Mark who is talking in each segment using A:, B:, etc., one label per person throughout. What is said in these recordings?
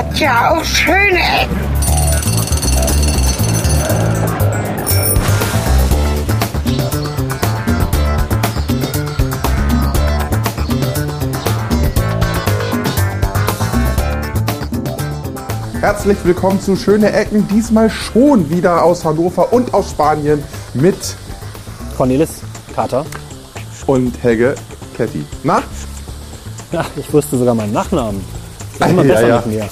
A: hat ja auch schöne Ecken.
B: Herzlich willkommen zu Schöne Ecken, diesmal schon wieder aus Hannover und aus Spanien mit
C: Cornelis Kater.
B: und Helge Ketty. Na?
C: Ja, ich wusste sogar meinen Nachnamen. Das ist immer
B: Ja,
C: besser
B: ja.
C: mit mir.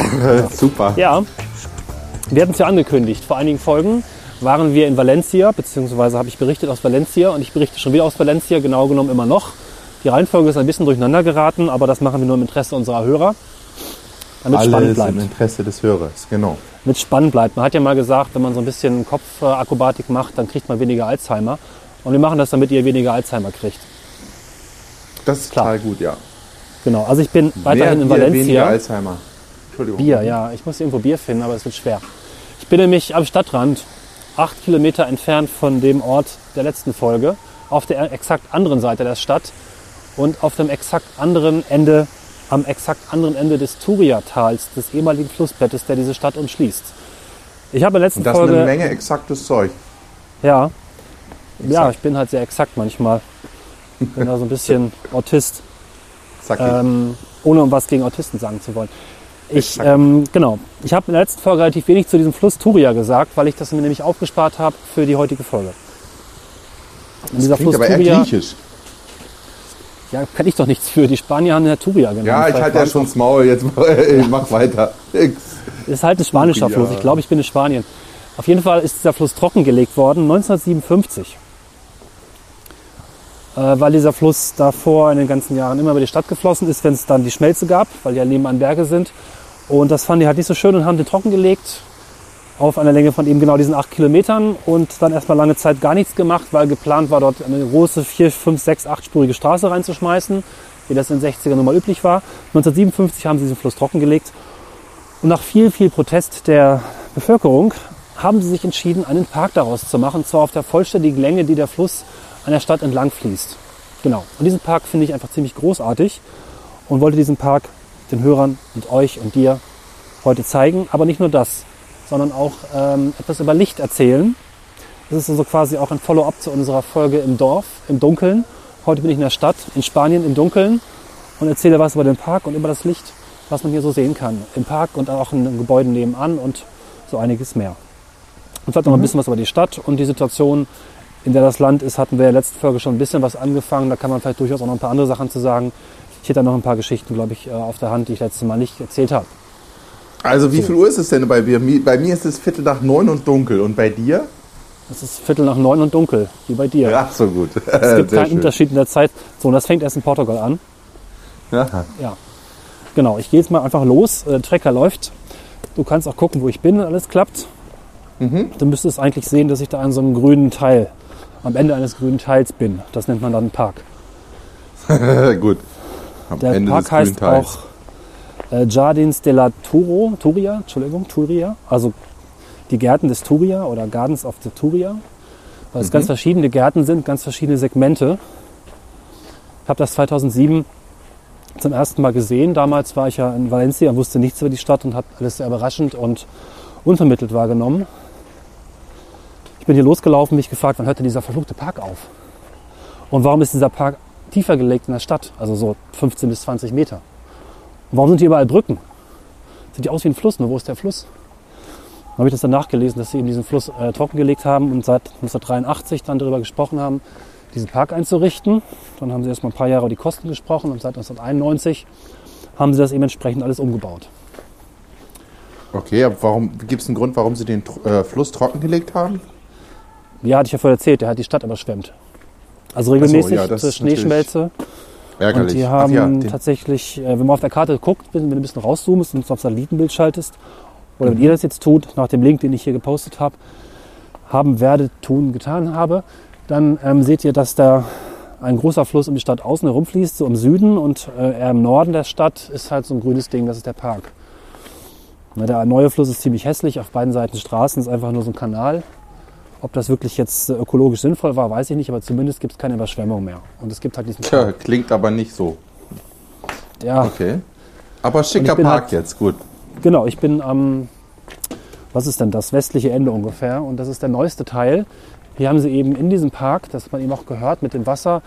B: Super.
C: Ja, wir hatten es ja angekündigt. Vor einigen Folgen waren wir in Valencia, beziehungsweise habe ich berichtet aus Valencia und ich berichte schon wieder aus Valencia, genau genommen immer noch. Die Reihenfolge ist ein bisschen durcheinander geraten, aber das machen wir nur im Interesse unserer Hörer. Damit es spannend
B: Alles
C: bleibt.
B: im Interesse des Hörers, genau.
C: Damit es spannend bleibt. Man hat ja mal gesagt, wenn man so ein bisschen Kopfakrobatik macht, dann kriegt man weniger Alzheimer. Und wir machen das, damit ihr weniger Alzheimer kriegt.
B: Das ist
C: Klar.
B: total gut, ja.
C: Genau, also ich bin weiterhin in
B: Mehr weniger
C: Valencia.
B: Alzheimer.
C: Bier, ja. Ich muss irgendwo Bier finden, aber es wird schwer. Ich bin nämlich am Stadtrand, acht Kilometer entfernt von dem Ort der letzten Folge, auf der exakt anderen Seite der Stadt und auf dem exakt anderen Ende, am exakt anderen Ende des Turia-Tals, des ehemaligen Flussbettes, der diese Stadt umschließt. Ich habe in der letzten
B: Und das ist
C: Folge,
B: eine Menge exaktes Zeug.
C: ja, ja, ich bin halt sehr exakt manchmal. Bin da so ein bisschen Autist.
B: Ich.
C: Ähm, ohne um was gegen Autisten sagen zu wollen. Ich, ähm, genau. Ich habe in der letzten Folge relativ wenig zu diesem Fluss Turia gesagt, weil ich das mir nämlich aufgespart habe für die heutige Folge. Und dieser Fluss
B: aber eher
C: Turia,
B: griechisch.
C: ja, kann ich doch nichts für. Die Spanier haben ja Turia genannt.
B: Ja, ich
C: Vielleicht
B: halte ja schon das Maul, jetzt mach, mach weiter.
C: Ist halt ein spanischer. Fluss. Ich glaube, ich bin in Spanien. Auf jeden Fall ist dieser Fluss trockengelegt worden 1957. Äh, weil dieser Fluss davor in den ganzen Jahren immer über die Stadt geflossen ist, wenn es dann die Schmelze gab, weil ja nebenan Berge sind. Und das fanden die halt nicht so schön und haben den trockengelegt auf einer Länge von eben genau diesen acht Kilometern und dann erstmal lange Zeit gar nichts gemacht, weil geplant war, dort eine große vier, fünf, sechs, achtspurige Straße reinzuschmeißen, wie das in den 60ern nun mal üblich war. 1957 haben sie diesen Fluss trockengelegt und nach viel, viel Protest der Bevölkerung haben sie sich entschieden, einen Park daraus zu machen, und zwar auf der vollständigen Länge, die der Fluss an der Stadt entlang fließt. Genau. Und diesen Park finde ich einfach ziemlich großartig und wollte diesen Park den Hörern und euch und dir heute zeigen. Aber nicht nur das, sondern auch ähm, etwas über Licht erzählen. Das ist also quasi auch ein Follow-up zu unserer Folge im Dorf, im Dunkeln. Heute bin ich in der Stadt, in Spanien, im Dunkeln und erzähle was über den Park und über das Licht, was man hier so sehen kann. Im Park und auch in den Gebäuden nebenan und so einiges mehr. Und vielleicht noch ein bisschen was über die Stadt und die Situation, in der das Land ist, hatten wir in der letzten Folge schon ein bisschen was angefangen. Da kann man vielleicht durchaus auch noch ein paar andere Sachen zu sagen. Ich hätte da noch ein paar Geschichten, glaube ich, äh, auf der Hand, die ich letztes Mal nicht erzählt habe.
B: Also wie viel Uhr ist es denn bei mir? Mi- Bei mir ist es Viertel nach neun und dunkel. Und bei dir?
C: Es ist Viertel nach neun und dunkel, wie bei dir.
B: Ach so gut.
C: es gibt keinen Unterschied in der Zeit. So, und das fängt erst in Portugal an.
B: Ja.
C: Ja, genau. Ich gehe jetzt mal einfach los. Äh, Der Trecker läuft. Du kannst auch gucken, wo ich bin, wenn alles klappt. Du müsstest eigentlich sehen, dass ich da an so einem grünen Teil, am Ende eines grünen Teils bin. Das nennt man dann Park.
B: gut. Am
C: Der
B: Ende
C: Park heißt auch äh, Jardins de la Turo, Turia, Entschuldigung, Turia. Also die Gärten des Turia oder Gardens of the Turia. Weil es ganz verschiedene Gärten sind, ganz verschiedene Segmente. Ich habe das 2007 zum ersten Mal gesehen. Damals war ich ja in Valencia und wusste nichts über die Stadt und habe alles sehr überraschend und unvermittelt wahrgenommen. Ich bin hier losgelaufen, mich gefragt, wann hört denn dieser verfluchte Park auf? Und warum ist dieser Park tiefer gelegt in der Stadt, also so 15 bis 20 Meter? Und warum sind hier überall Brücken? Sieht die aus wie ein Fluss, nur wo ist der Fluss? Dann habe ich das dann nachgelesen, dass sie eben diesen Fluss äh, trockengelegt haben und seit 1983 dann darüber gesprochen haben, diesen Park einzurichten. Dann haben sie erst mal ein paar Jahre über die Kosten gesprochen und seit 1991 haben sie das eben entsprechend alles umgebaut.
B: Okay, aber warum gibt es einen Grund, warum Sie den äh, Fluss trockengelegt haben?
C: Ja, hatte ich ja vorher erzählt, der hat die Stadt überschwemmt. Also regelmäßig
B: ja, das
C: zur
B: ist natürlich
C: Schneeschmelze.
B: Ärgerlich.
C: Und die
B: Ach
C: haben
B: ja,
C: tatsächlich, äh, wenn man auf der Karte guckt, wenn du ein bisschen rauszoomst und auf Satellitenbild schaltest, oder
B: Mhm.
C: wenn ihr das jetzt tut, nach dem Link, den ich hier gepostet habe, haben, werde, tun, getan habe, dann ähm, seht ihr, dass da ein großer Fluss um die Stadt außen herum fließt, so im Süden und äh, eher im Norden der Stadt ist halt so ein grünes Ding, das ist der Park. Na, der neue Fluss ist ziemlich hässlich, auf beiden Seiten Straßen ist einfach nur so ein Kanal. Ob das wirklich jetzt äh, ökologisch sinnvoll war, weiß ich nicht, aber zumindest gibt es keine Überschwemmung mehr. Und es gibt halt diesen
B: Tja,
C: Park.
B: klingt aber nicht so.
C: Ja,
B: Okay. Aber schicker Park
C: halt-
B: jetzt, gut.
C: genau, ich bin am, was ist denn das, westliche Ende ungefähr. Und das ist der neueste Teil. Hier haben sie eben in diesem Park, das hat man eben auch gehört, mit dem Wasser,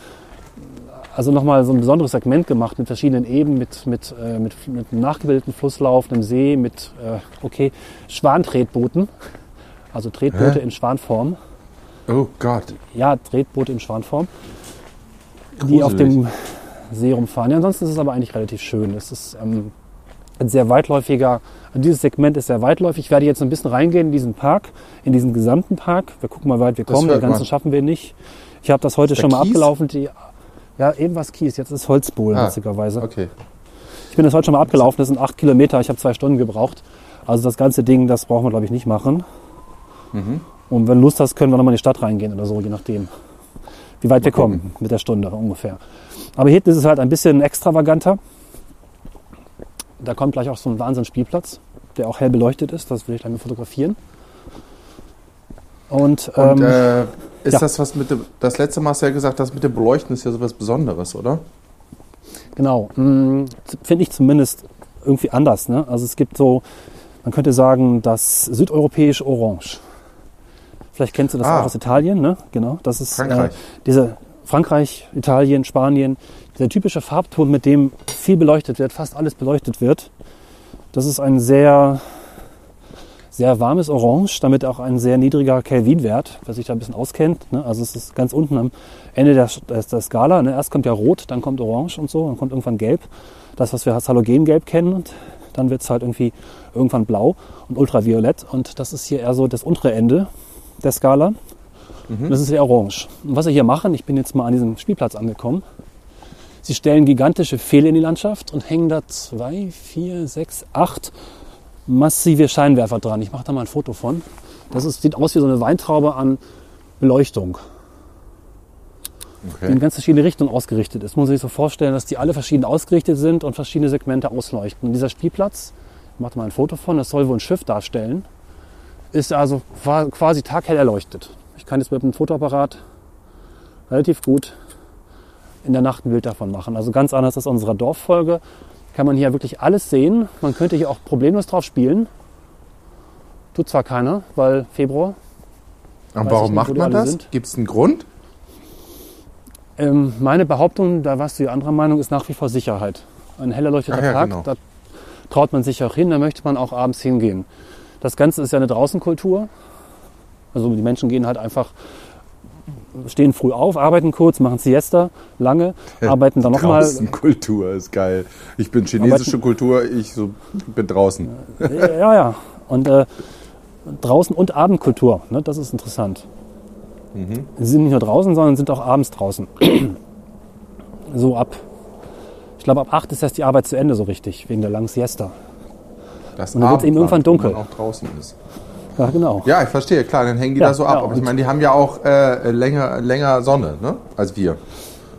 C: also nochmal so ein besonderes Segment gemacht mit verschiedenen Ebenen, mit, mit, äh, mit, mit einem nachgebildeten Flusslauf, einem See, mit, äh, okay, Schwantretbooten. Also Tretboote
B: Hä?
C: in Schwanform.
B: Oh Gott.
C: Ja, Tretboote in Schwanform. Die auf
B: Gruselig.
C: dem See rumfahren. Ja, ansonsten ist es aber eigentlich relativ schön. Es ist ähm, ein sehr weitläufiger, dieses Segment ist sehr weitläufig. Ich werde jetzt ein bisschen reingehen in diesen Park, in diesen gesamten Park. Wir gucken mal, wie weit wir kommen. Den ganzen
B: man.
C: schaffen wir nicht. Ich habe das heute schon mal
B: Kies?
C: abgelaufen. Die, ja, eben was Kies. Jetzt ist Holzbohlen,
B: Ah,
C: witzigerweise.
B: Okay.
C: Ich bin das heute schon mal abgelaufen. Das sind acht Kilometer. Ich habe zwei Stunden gebraucht. Also das ganze Ding, das brauchen wir, glaube ich, nicht machen.
B: Mhm.
C: Und wenn du Lust hast, können wir nochmal in die Stadt reingehen oder so, je nachdem, wie weit wir
B: gucken.
C: kommen mit der Stunde ungefähr. Aber hier ist es halt ein bisschen extravaganter. Da kommt gleich auch so ein Wahnsinnsspielplatz, der auch hell beleuchtet ist. Das will ich gleich mal fotografieren. Und,
B: Und
C: ähm,
B: äh, ist
C: ja.
B: das was mit dem, das letzte Mal hast du ja gesagt, das mit dem Beleuchten ist ja sowas Besonderes, oder?
C: Genau, mh, finde ich zumindest irgendwie anders. Ne? Also es gibt so, man könnte sagen, das südeuropäische Orange. Vielleicht kennst du das
B: Ah.
C: auch aus Italien, ne? Genau, das ist
B: Frankreich.
C: Äh, diese Frankreich, Italien, Spanien, dieser typische Farbton, mit dem viel beleuchtet wird, fast alles beleuchtet wird. Das ist ein sehr, sehr warmes Orange, damit auch ein sehr niedriger Kelvinwert, wer sich da ein bisschen auskennt. Ne? Also es ist ganz unten am Ende der, der, der Skala. Ne? Erst kommt ja Rot, dann kommt Orange und so, dann kommt irgendwann Gelb. Das, was wir als Halogengelb kennen. Und dann wird es halt irgendwie irgendwann blau und ultraviolett. Und das ist hier eher so das untere Ende der Skala. Und das ist eher orange. Und was sie hier machen, ich bin jetzt mal an diesem Spielplatz angekommen. Sie stellen gigantische Pfähle in die Landschaft und hängen da zwei, vier, sechs, acht massive Scheinwerfer dran. Ich mache da mal ein Foto von. Das ist, sieht aus wie so eine Weintraube an Beleuchtung, die in
B: Okay.
C: ganz verschiedene Richtungen ausgerichtet ist. Muss man sich so vorstellen, dass die alle verschieden ausgerichtet sind und verschiedene Segmente ausleuchten. Und dieser Spielplatz, ich mache da mal ein Foto von, das soll wohl ein Schiff darstellen, ist also qua- quasi taghell erleuchtet. Ich kann jetzt mit einem Fotoapparat relativ gut in der Nacht ein Bild davon machen. Also ganz anders als unserer Dorffolge kann man hier wirklich alles sehen. Man könnte hier auch problemlos drauf spielen. Tut zwar keiner, weil Februar.
B: Und warum
C: ich nicht,
B: macht
C: die
B: man das? Gibt es einen Grund?
C: Ähm, meine Behauptung, da warst du ja anderer Meinung, ist nach wie vor Sicherheit. Ein hell erleuchteter
B: Ach ja,
C: Park,
B: genau.
C: da traut man sich auch hin, da möchte man auch abends hingehen. Das Ganze ist ja eine Draußenkultur. Also die Menschen gehen halt einfach, stehen früh auf, arbeiten kurz, machen Siesta lange, arbeiten dann nochmal.
B: Draußen Kultur ist geil. Ich bin chinesische Kultur, ich so, bin draußen.
C: Ja, ja. Und äh, draußen und Abendkultur, ne? das ist interessant.
B: Mhm.
C: Sie sind nicht nur draußen, sondern sind auch abends draußen. so ab, ich glaube ab 8 ist erst die Arbeit zu Ende so richtig, wegen der langen Siesta.
B: Das
C: Und dann wird's eben
B: Abendland,
C: irgendwann dunkel.
B: man auch draußen ist.
C: Ja, genau.
B: Ja, ich verstehe, klar, dann hängen die
C: Ja,
B: da so
C: ja,
B: ab. Aber ich meine, die haben ja auch äh, länger, länger Sonne, ne? Als wir.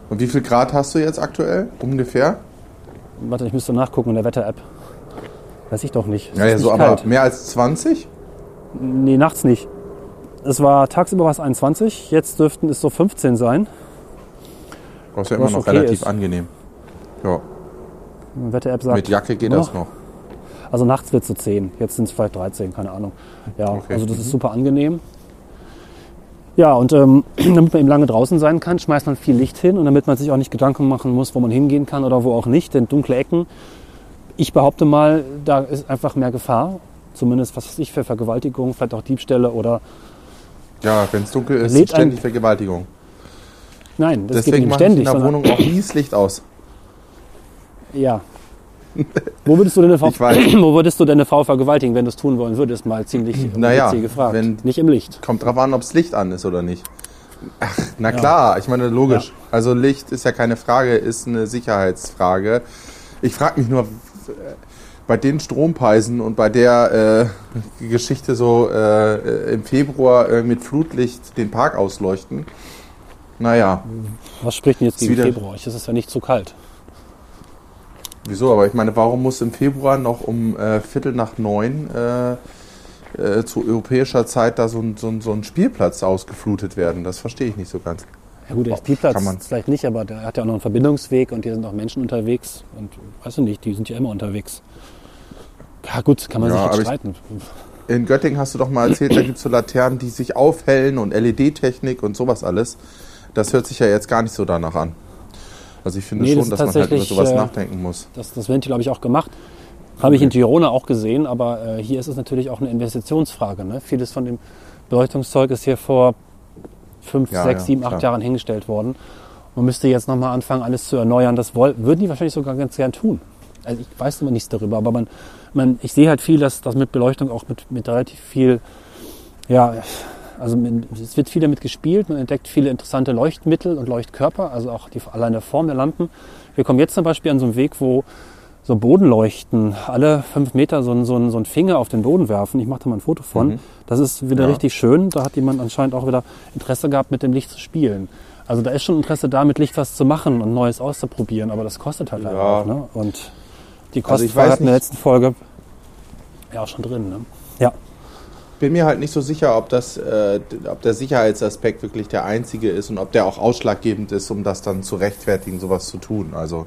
B: Und wie viel Grad hast du jetzt aktuell? Ungefähr?
C: Warte, ich müsste nachgucken in der Wetter-App. Weiß ich doch nicht. Es
B: Ja, ja, so, aber
C: kalt.
B: mehr als 20?
C: Nee, nachts nicht. Es war tagsüber was 21, jetzt dürften es so 15 sein.
B: Das ist ja immer noch
C: okay
B: relativ
C: ist.
B: angenehm. Ja,
C: Wetter-App sagt.
B: mit Jacke geht
C: Ja.
B: das noch.
C: Also nachts wird es so 10, jetzt sind es vielleicht 13, keine Ahnung. Ja,
B: Okay.
C: also das ist super angenehm. Ja, und ähm, damit man eben lange draußen sein kann, schmeißt man viel Licht hin und damit man sich auch nicht Gedanken machen muss, wo man hingehen kann oder wo auch nicht, denn dunkle Ecken, ich behaupte mal, da ist einfach mehr Gefahr. Zumindest, was weiß ich, für Vergewaltigung, vielleicht auch Diebstähle oder.
B: Ja, wenn es dunkel ist,
C: Lädt
B: ständig Vergewaltigung.
C: Nein, das
B: Deswegen
C: geht nicht
B: ich in
C: ständig.
B: der Wohnung auch nie das Licht aus.
C: Ja. Wo würdest, du deine Frau, wo würdest du deine Frau vergewaltigen, wenn du es tun wollen würdest? Mal ziemlich
B: Naja,
C: witzig gefragt.
B: wenn-
C: Nicht im Licht.
B: Kommt drauf an, ob das Licht an ist oder nicht. Ach, na klar, ich meine, logisch. Also Licht ist ja keine Frage, ist eine Sicherheitsfrage. Ich frage mich nur, bei den Strompreisen und bei der äh, Geschichte so äh, im Februar äh, mit Flutlicht den Park ausleuchten. Naja,
C: Was spricht denn jetzt gegen Februar? Es ist ja nicht zu kalt.
B: Wieso? Aber ich meine, warum muss im Februar noch um äh, Viertel nach neun äh, äh, zu europäischer Zeit da so ein, so, ein, so ein Spielplatz ausgeflutet werden? Das verstehe ich nicht so ganz.
C: Ja gut, der Spielplatz
B: kann man-
C: vielleicht nicht, aber der hat ja auch noch einen Verbindungsweg und hier sind auch Menschen unterwegs. Und weißt du nicht, die sind ja immer unterwegs. Ja gut, kann man
B: Ja,
C: sich
B: ich-
C: streiten.
B: In Göttingen hast du doch mal erzählt, da gibt es so Laternen, die sich aufhellen und LED-Technik und sowas alles. Das hört sich ja jetzt gar nicht so danach an. Also ich finde
C: Nee, das
B: schon,
C: ist
B: dass man halt über sowas
C: äh,
B: nachdenken muss.
C: Das, das Ventil habe ich auch gemacht. Habe ich in Girona auch gesehen, aber äh, hier ist es natürlich auch eine Investitionsfrage. Ne? Vieles von dem Beleuchtungszeug ist hier vor fünf,
B: Ja,
C: sechs,
B: ja,
C: sieben, acht
B: klar.
C: Jahren hingestellt worden. Man müsste jetzt nochmal anfangen, alles zu erneuern. Das würden die wahrscheinlich sogar ganz gern tun. Also ich weiß immer nichts darüber, aber man, man, ich sehe halt viel, dass das mit Beleuchtung auch mit, mit relativ viel, ja, also es wird viel damit gespielt. Man entdeckt viele interessante Leuchtmittel und Leuchtkörper, also auch die alleine Form der Lampen. Wir kommen jetzt zum Beispiel an so einen Weg, wo so Bodenleuchten alle fünf Meter so, einen- so, so einen Finger auf den Boden werfen. Ich mache da mal ein Foto von. Das ist wieder
B: Ja.
C: richtig schön. Da hat jemand anscheinend auch wieder Interesse gehabt, mit dem Licht zu spielen. Also da ist schon Interesse da, mit Licht was zu machen und Neues auszuprobieren, aber das kostet halt leider
B: Ja.
C: auch. Ne? Und die
B: Also
C: hatten wir in der letzten Folge ja auch schon drin. Ne? Ja.
B: Bin mir halt nicht so sicher, ob, das, äh, ob der Sicherheitsaspekt wirklich der einzige ist und ob der auch ausschlaggebend ist, um das dann zu rechtfertigen, sowas zu tun. Also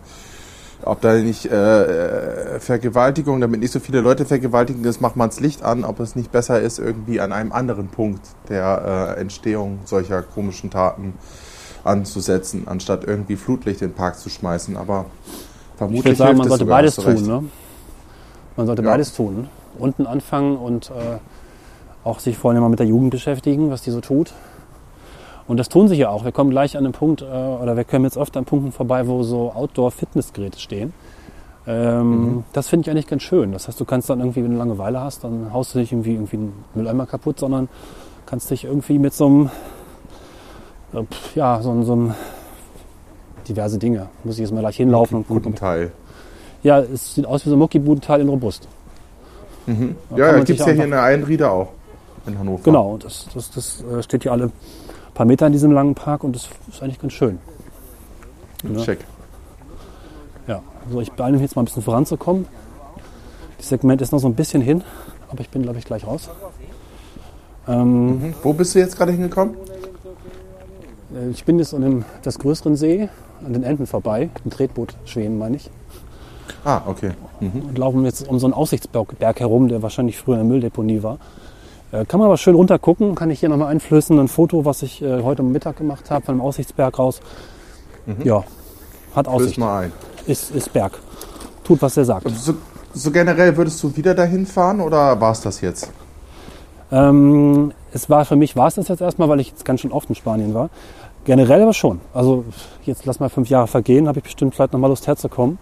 B: ob da nicht äh, äh, Vergewaltigung, damit nicht so viele Leute vergewaltigen, das macht man das Licht an, ob es nicht besser ist, irgendwie an einem anderen Punkt der äh, Entstehung solcher komischen Taten anzusetzen, anstatt irgendwie Flutlicht in den Park zu schmeißen. Aber
C: Ich
B: vermutlich
C: würde sagen, man sollte beides tun. Ne? Man sollte
B: Ja.
C: beides tun. Unten anfangen und äh, auch sich vor allem mal mit der Jugend beschäftigen, was die so tut. Und das tun sie ja auch. Wir kommen gleich an den Punkt, äh, oder wir kommen jetzt oft an Punkten vorbei, wo so Outdoor-Fitnessgeräte stehen. Ähm, Das finde ich eigentlich ganz schön. Das heißt, du kannst dann irgendwie, wenn du Langeweile hast, dann haust du nicht irgendwie, irgendwie einen Mülleimer kaputt, sondern kannst dich irgendwie mit so einem, äh, ja, so, so einem, diverse Dinge. Muss ich jetzt mal gleich hinlaufen und gucken.
B: Teil.
C: Ja, es sieht aus wie so ein Muckibudenteil in Robust. Da
B: Ja, ja gibt es ja hier in der Einriede auch. In Hannover.
C: Genau, das, das, das äh, steht hier alle paar Meter in diesem langen Park und das ist eigentlich ganz schön. Ja.
B: Check.
C: Ja, also ich beeile mich jetzt mal ein bisschen voranzukommen. Das Segment ist noch so ein bisschen hin, aber ich bin, glaube ich, gleich raus. Ähm,
B: Hm, Wo bist du jetzt gerade hingekommen?
C: äh, Ich bin jetzt an dem etwas größeren See, an den Enden vorbei, ein Tretboot schweben, meine ich.
B: Ah, okay.
C: und laufen jetzt um so einen Aussichtsberg Berg herum, der wahrscheinlich früher eine Mülldeponie war. Äh, kann man aber schön runter gucken, kann ich hier nochmal einflößen, ein Foto, was ich äh, heute Mittag gemacht habe, von dem Aussichtsberg raus. Ja, hat
B: Löst
C: Aussicht,
B: mal ein.
C: ist, ist Berg. Tut, was er sagt.
B: So, so generell würdest du wieder dahin fahren oder war es das jetzt?
C: Ähm, es war für mich war es das jetzt erstmal, weil ich jetzt ganz schön oft in Spanien war. Generell aber schon. Also jetzt lass mal fünf Jahre vergehen, habe ich bestimmt vielleicht nochmal Lust herzukommen.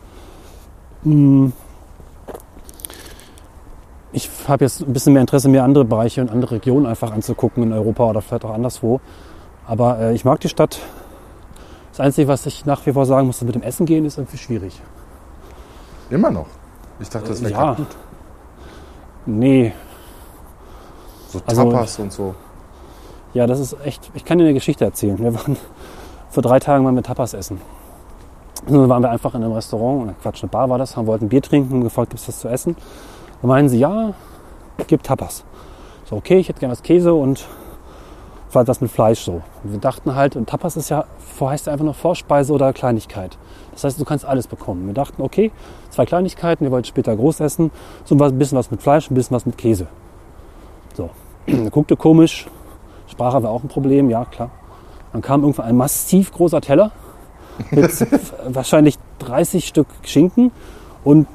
C: Hm. Ich habe jetzt ein bisschen mehr Interesse, mir andere Bereiche und andere Regionen einfach anzugucken in Europa oder vielleicht auch anderswo. Aber äh, ich mag die Stadt. Das Einzige, was ich nach wie vor sagen muss, mit dem Essen gehen, ist irgendwie schwierig.
B: Immer noch. Ich dachte, das wäre
C: ja.
B: kaputt.
C: Nee,
B: So
C: Also-
B: Tapas und so.
C: Ja, das ist echt. Ich kann dir eine Geschichte erzählen. Wir waren vor drei Tagen mal mit Tapas essen. Und dann waren wir einfach in einem Restaurant, Quatsch, eine Bar war das, haben wollten Bier trinken und gefragt, gibt es das zu essen? Dann meinen sie, ja, gibt Tapas. So, okay, ich hätte gerne was Käse und vielleicht was mit Fleisch so. Und wir dachten halt, und Tapas ist ja, heißt ja einfach nur Vorspeise oder Kleinigkeit. Das heißt, du kannst alles bekommen. Wir dachten, okay, zwei Kleinigkeiten, wir wollten später groß essen, so ein bisschen was mit Fleisch, ein bisschen was mit Käse. So, guckte komisch, Sprache war auch ein Problem, ja klar. Dann kam irgendwann ein massiv großer Teller mit wahrscheinlich 30 Stück Schinken und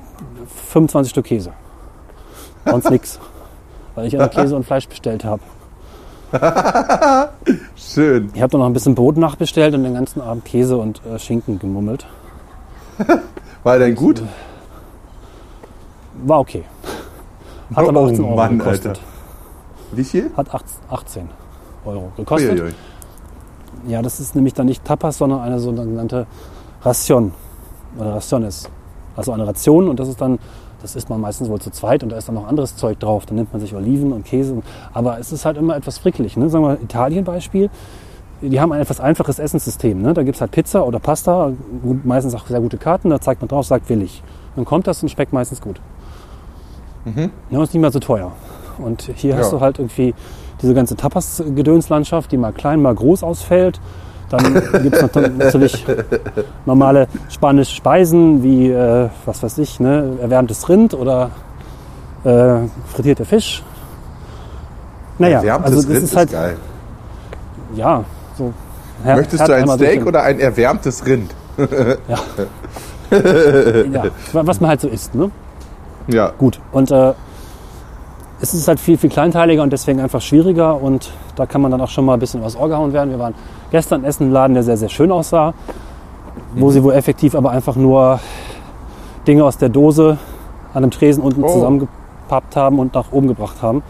C: 25 Stück Käse. Sonst nichts, weil ich ja nur Käse und Fleisch bestellt habe.
B: Schön.
C: Ich habe dann noch ein bisschen Brot nachbestellt und den ganzen Abend Käse und äh, Schinken gemummelt.
B: War denn gut?
C: War okay. Hat aber
B: Oh
C: 18 Euro
B: Mann,
C: gekostet.
B: Alter. Wie viel?
C: Hat 18 18 Euro gekostet.
B: Uiuiui.
C: Ja, das ist nämlich dann nicht Tapas, sondern eine sogenannte Ration. Oder Raciones. Also eine Ration und das ist dann, das isst man meistens wohl zu zweit und da ist dann noch anderes Zeug drauf. Dann nimmt man sich Oliven und Käse. und- Aber es ist halt immer etwas frickelig. Ne? Sagen wir Italien-Beispiel. Die haben ein etwas einfaches Essenssystem. Ne? Da gibt es halt Pizza oder Pasta, meistens auch sehr gute Karten, da zeigt man drauf, sagt will ich. Dann kommt das und schmeckt meistens gut. Ja, ist nicht mehr so teuer. Und hier hast
B: Ja.
C: du halt irgendwie diese ganze Tapas-Gedönslandschaft, die mal klein, mal groß ausfällt. Dann gibt es natürlich normale spanische Speisen wie, äh, was weiß ich, ne, erwärmtes Rind oder äh, frittierte Fisch. Naja,
B: Erwärmtes
C: also das
B: Rind
C: ist halt,
B: geil.
C: ja, so. Her-
B: Möchtest du ein Steak oder ein erwärmtes Rind?
C: Ja. ja, was man halt so isst, ne?
B: Ja.
C: Gut. Und äh, es ist halt viel, viel kleinteiliger und deswegen einfach schwieriger und da kann man dann auch schon mal ein bisschen was Ohr gehauen werden. Wir waren gestern essen in einem Laden, der sehr, sehr schön aussah, wo sie wohl effektiv aber einfach nur Dinge aus der Dose an einem Tresen unten
B: Oh.
C: zusammengepappt haben und nach oben gebracht haben.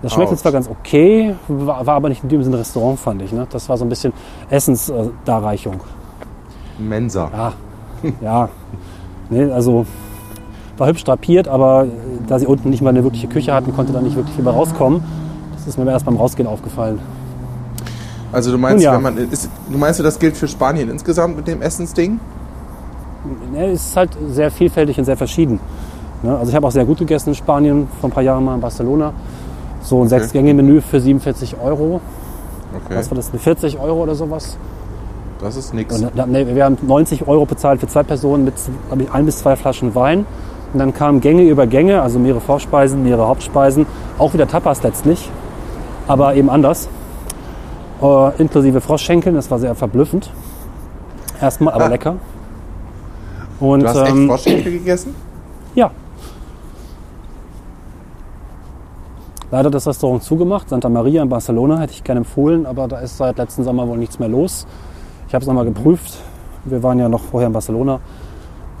C: Das schmeckte
B: Autsch.
C: zwar ganz okay, war, war aber nicht in dem Sinne Restaurant, fand ich. Ne? Das war so ein bisschen Essensdarreichung.
B: Mensa.
C: Ja, ja. Nee, also war hübsch drapiert, aber äh, da sie unten nicht mal eine wirkliche Küche hatten, konnte da nicht wirklich viel rauskommen. Das ist mir erst beim Rausgehen aufgefallen.
B: Also du meinst,
C: ja.
B: wenn man ist, du meinst, das gilt für Spanien insgesamt mit dem Essensding?
C: Ja, es ist halt sehr vielfältig und sehr verschieden. Ne? Also ich habe auch sehr gut gegessen in Spanien, vor ein paar Jahren mal in Barcelona. So ein Sechs-Gänge-Menü für 47 Euro.
B: Okay.
C: Was war das? 40 Euro oder sowas?
B: Das ist
C: da- nee, wir haben 90 Euro bezahlt für zwei Personen mit ich, ein bis zwei Flaschen Wein. Und dann kamen Gänge über Gänge, also mehrere Vorspeisen, mehrere Hauptspeisen, auch wieder Tapas letztlich, aber eben anders. Äh, inklusive Froschschenkeln, das war sehr verblüffend. Erstmal, aber
B: Ah.
C: lecker. Und
B: Du hast echt
C: ähm,
B: Froschschenkel gegessen?
C: ja. Leider hat das Restaurant zugemacht. Santa Maria in Barcelona hätte ich gerne empfohlen, aber da ist seit letzten Sommer wohl nichts mehr los. Ich habe es nochmal geprüft. Wir waren ja noch vorher in Barcelona.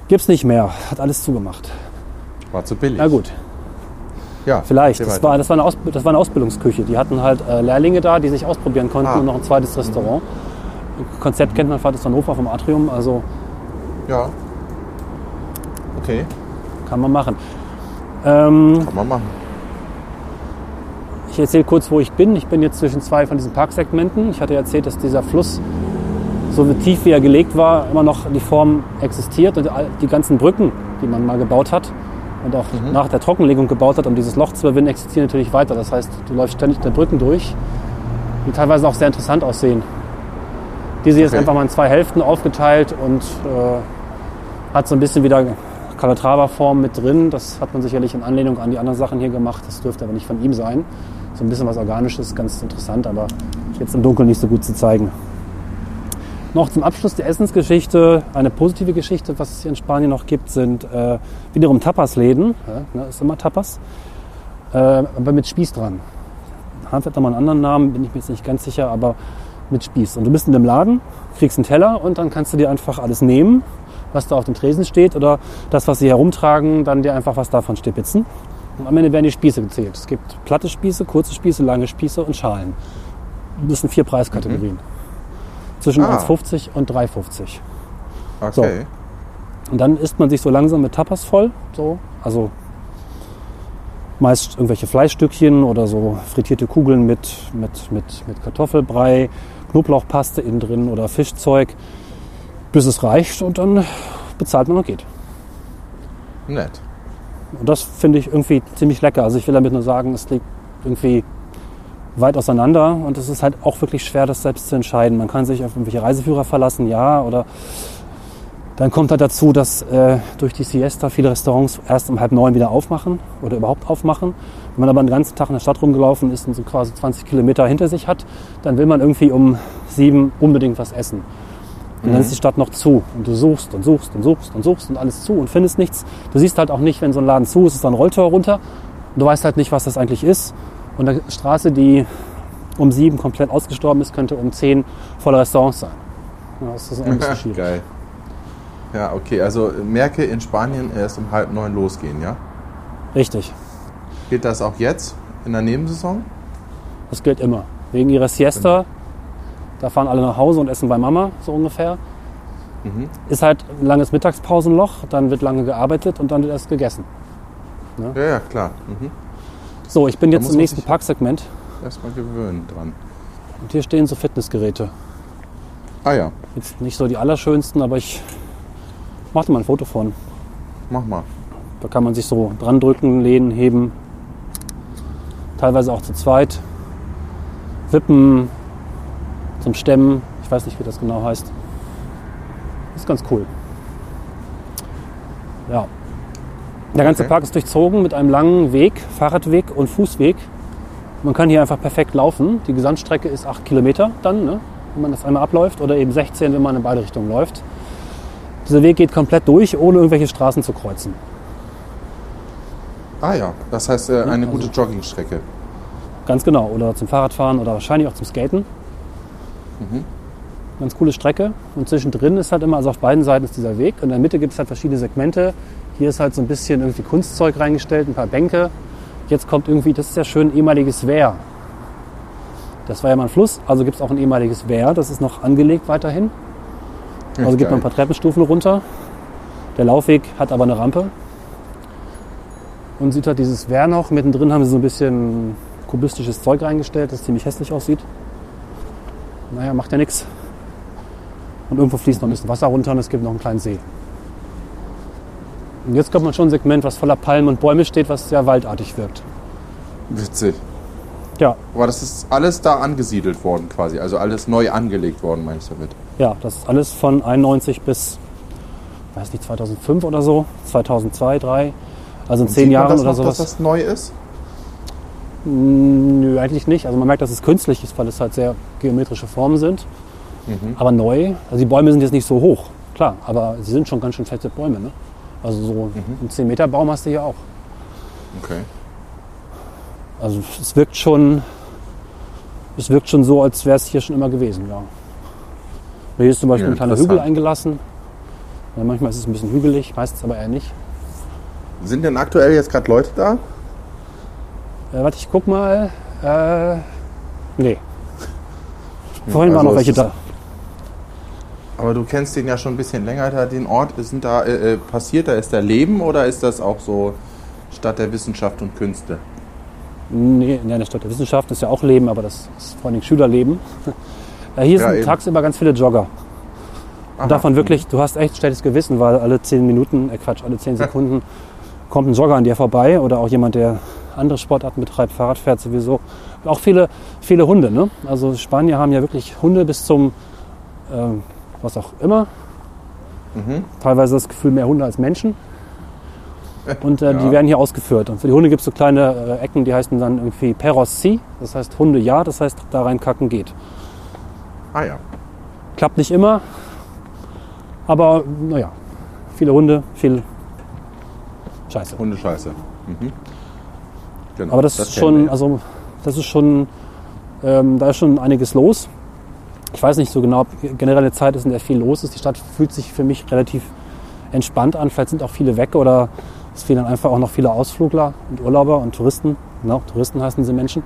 C: Gibt's nicht mehr. Hat alles zugemacht.
B: War zu billig.
C: Na gut,
B: Ja,
C: vielleicht. Das war, das, war eine Aus, das war eine Ausbildungsküche. Die hatten halt äh, Lehrlinge da, die sich ausprobieren konnten
B: Ah.
C: und noch ein zweites Restaurant. Konzept kennt man Vater Hannover vom Atrium, also
B: Ja. Okay,
C: kann man machen. Ähm,
B: kann man machen.
C: Ich erzähle kurz, wo ich bin. Ich bin jetzt zwischen zwei von diesen Parksegmenten. Ich hatte erzählt, dass dieser Fluss, so tief wie er gelegt war, immer noch die Form existiert und die ganzen Brücken, die man mal gebaut hat und auch nach der Trockenlegung gebaut hat, um dieses Loch zu überwinden, existieren natürlich weiter. Das heißt, du läufst ständig der Brücken durch, die teilweise auch sehr interessant aussehen. Diese hier ist
B: Okay.
C: einfach mal in zwei Hälften aufgeteilt und äh, hat so ein bisschen wieder Calatrava-Form mit drin. Das hat man sicherlich in Anlehnung an die anderen Sachen hier gemacht. Das dürfte aber nicht von ihm sein. So ein bisschen was Organisches, ganz interessant, aber jetzt im Dunkeln nicht so gut zu zeigen. Noch zum Abschluss der Essensgeschichte. Eine positive Geschichte, was es hier in Spanien noch gibt, sind äh, wiederum Tapasläden. Ja, ne, ist immer Tapas. Äh, aber mit Spieß dran. Hanf hat nochmal einen anderen Namen, bin ich mir jetzt nicht ganz sicher, aber mit Spieß. Und du bist in dem Laden, kriegst einen Teller und dann kannst du dir einfach alles nehmen, was da auf dem Tresen steht oder das, was sie herumtragen, dann dir einfach was davon stipitzen. Und am Ende werden die Spieße gezählt. Es gibt platte Spieße, kurze Spieße, lange Spieße und Schalen. Das sind vier Preiskategorien. Zwischen
B: Ah.
C: 1,50 und 3,50.
B: Okay.
C: Und dann isst man sich so langsam mit Tapas voll. So. Also meist irgendwelche Fleischstückchen oder so frittierte Kugeln mit, mit, mit, mit Kartoffelbrei, Knoblauchpaste innen drin oder Fischzeug, bis es reicht und dann bezahlt man und geht.
B: Nett.
C: Und das finde ich irgendwie ziemlich lecker. Also ich will damit nur sagen, es liegt irgendwie weit auseinander und es ist halt auch wirklich schwer, das selbst zu entscheiden. Man kann sich auf irgendwelche Reiseführer verlassen, ja, oder dann kommt halt dazu, dass äh, durch die Siesta viele Restaurants erst um halb neun wieder aufmachen oder überhaupt aufmachen. Wenn man aber den ganzen Tag in der Stadt rumgelaufen ist und so quasi 20 Kilometer hinter sich hat, dann will man irgendwie um sieben unbedingt was essen. Und dann ist die Stadt noch zu und du suchst und suchst und suchst und suchst und alles zu und findest nichts. Du siehst halt auch nicht, wenn so ein Laden zu ist, ist da ein Rolltor runter und du weißt halt nicht, was das eigentlich ist. Und eine Straße, die um sieben komplett ausgestorben ist, könnte um zehn voller Restaurants sein. Ja, das ist ein bisschen schwierig.
B: Geil. Ja, okay. Also merke in Spanien erst um halb neun losgehen, ja?
C: Richtig.
B: Gilt das auch jetzt in der Nebensaison?
C: Das gilt immer. Wegen ihrer Siesta, da fahren alle nach Hause und essen bei Mama, so ungefähr.
B: Mhm.
C: Ist halt ein langes Mittagspausenloch, dann wird lange gearbeitet und dann wird erst gegessen.
B: Ja, ja, klar. Mhm.
C: So, ich bin
B: Da
C: jetzt im nächsten Parksegment
B: Erstmal gewöhnen dran.
C: und hier stehen so Fitnessgeräte.
B: Ah ja,
C: Jetzt nicht so die allerschönsten, aber ich mache mal ein Foto von.
B: mach mal.
C: Da kann man sich so dran drücken, lehnen, heben. Teilweise auch zu zweit. Wippen zum Stemmen. Ich weiß nicht, wie das genau heißt. Ist ganz cool. Ja. Der ganze
B: Okay.
C: Park ist durchzogen mit einem langen Weg, Fahrradweg und Fußweg. Man kann hier einfach perfekt laufen. Die Gesamtstrecke ist 8 Kilometer dann, ne, wenn man das einmal abläuft, oder eben 16, wenn man in beide Richtungen läuft. Dieser Weg geht komplett durch, ohne irgendwelche Straßen zu kreuzen.
B: Ah ja, das heißt äh, eine
C: also-
B: gute Joggingstrecke.
C: Ganz genau. Oder zum Fahrradfahren oder wahrscheinlich auch zum Skaten. Ganz coole Strecke. Und zwischendrin ist halt immer, also auf beiden Seiten ist dieser Weg. Und in der Mitte gibt es halt verschiedene Segmente. Hier ist halt so ein bisschen irgendwie Kunstzeug reingestellt, ein paar Bänke. Jetzt kommt irgendwie, das ist ja schön, ehemaliges Wehr. Das war ja mal ein Fluss, also gibt es auch ein ehemaliges Wehr. Das ist noch angelegt weiterhin. Also gibt man ein paar Treppenstufen runter. Der Laufweg hat aber eine Rampe. Und sieht halt dieses Wehr noch. Mittendrin haben sie so ein bisschen kubistisches Zeug reingestellt, das ziemlich hässlich aussieht. Naja, macht ja nichts. Und irgendwo fließt noch ein bisschen Wasser runter und es gibt noch einen kleinen See. Und jetzt kommt man schon ein Segment, was voller Palmen und Bäume steht, was sehr waldartig wirkt.
B: Witzig.
C: Ja,
B: Aber das ist alles da angesiedelt worden quasi. Also alles neu angelegt worden, meinst du damit?
C: ja, das ist alles von 91 bis, weiß nicht, 2005 oder so, 2002, 2003. Also in zehn
B: Sieht man
C: Jahren
B: das
C: oder
B: noch,
C: sowas.
B: dass das neu ist?
C: Nö, eigentlich nicht. Also man merkt, dass es künstlich ist, weil es halt sehr geometrische Formen sind.
B: Mhm.
C: Aber neu, also die Bäume sind jetzt nicht so hoch, klar, aber sie sind schon ganz schön fette Bäume. Ne? Also so
B: Mhm.
C: einen 10 Meter Baum hast du hier auch.
B: Okay.
C: Also es wirkt schon, es wirkt schon so, als wäre es hier schon immer gewesen. Ja. Hier ist zum Beispiel
B: Ja,
C: ein kleiner. Hügel eingelassen. Ja, manchmal ist es ein bisschen hügelig, meistens aber eher nicht.
B: Sind denn aktuell jetzt gerade Leute da?
C: Äh, warte, ich guck mal. Äh, nee. Vorhin waren
B: also
C: noch welche da.
B: Aber du kennst den ja schon ein bisschen länger, da den Ort. Sind da äh, äh, passiert, da ist da Leben oder ist das auch so Stadt der Wissenschaft und Künste?
C: Nee, in der Stadt der Wissenschaft ist ja auch Leben, aber das ist vor allem Schülerleben. Äh, Hier
B: Ja,
C: sind
B: eben.
C: tagsüber ganz viele Jogger.
B: Aha.
C: Und davon wirklich, du hast echt schlechtes Gewissen, weil alle 10 Minuten, äh Quatsch, alle 10 Sekunden kommt ein Jogger an dir vorbei oder auch jemand, der andere Sportarten betreibt, Fahrrad fährt sowieso. Auch viele, viele Hunde. Ne? Also Spanier haben ja wirklich Hunde bis zum, ähm, was auch immer.
B: Mhm.
C: Teilweise das Gefühl, mehr Hunde als Menschen. Und äh,
B: Ja.
C: die werden hier ausgeführt. Und für die Hunde gibt es so kleine äh, Ecken, die heißen dann irgendwie Perros Si. Das heißt Hunde ja, das heißt da reinkacken geht.
B: Ah ja.
C: Klappt nicht immer, aber naja, viele Hunde, viel Scheiße.
B: Hundescheiße. Mhm. Genau,
C: Aber das, ist
B: kennen wir
C: schon, also das ist schon, ähm, da ist schon einiges los. Ich weiß nicht so genau, ob generelle Zeit ist, in der viel los ist. Die Stadt fühlt sich für mich relativ entspannt an. Vielleicht sind auch viele weg oder es fehlen einfach auch noch viele Ausflugler und Urlauber und Touristen. Genau, Touristen heißen diese Menschen.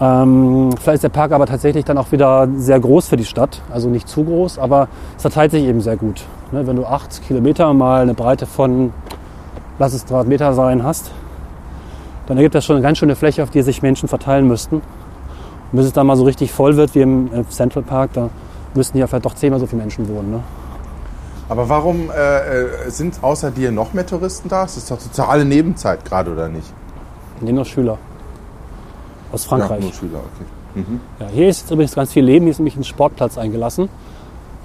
C: Ähm, vielleicht ist der Park aber tatsächlich dann auch wieder sehr groß für die Stadt. Also nicht zu groß, aber es verteilt sich eben sehr gut. Ne, wenn du acht Kilometer mal eine Breite von, lass es 300 Meter sein, hast, dann ergibt das schon eine ganz schöne Fläche, auf die sich Menschen verteilen müssten. Bis es dann mal so richtig voll wird wie im äh, Central Park, da müssten hier vielleicht doch zehnmal so viele Menschen wohnen. Ne?
B: Aber warum äh, äh, sind außer dir noch mehr Touristen da? Es ist doch totale Nebenzeit gerade, oder nicht?
C: Hier nur Schüler aus
B: Ja,
C: Frankreich.
B: nur Schüler, okay.
C: Ja, hier ist übrigens ganz viel Leben. Hier ist nämlich ein Sportplatz eingelassen.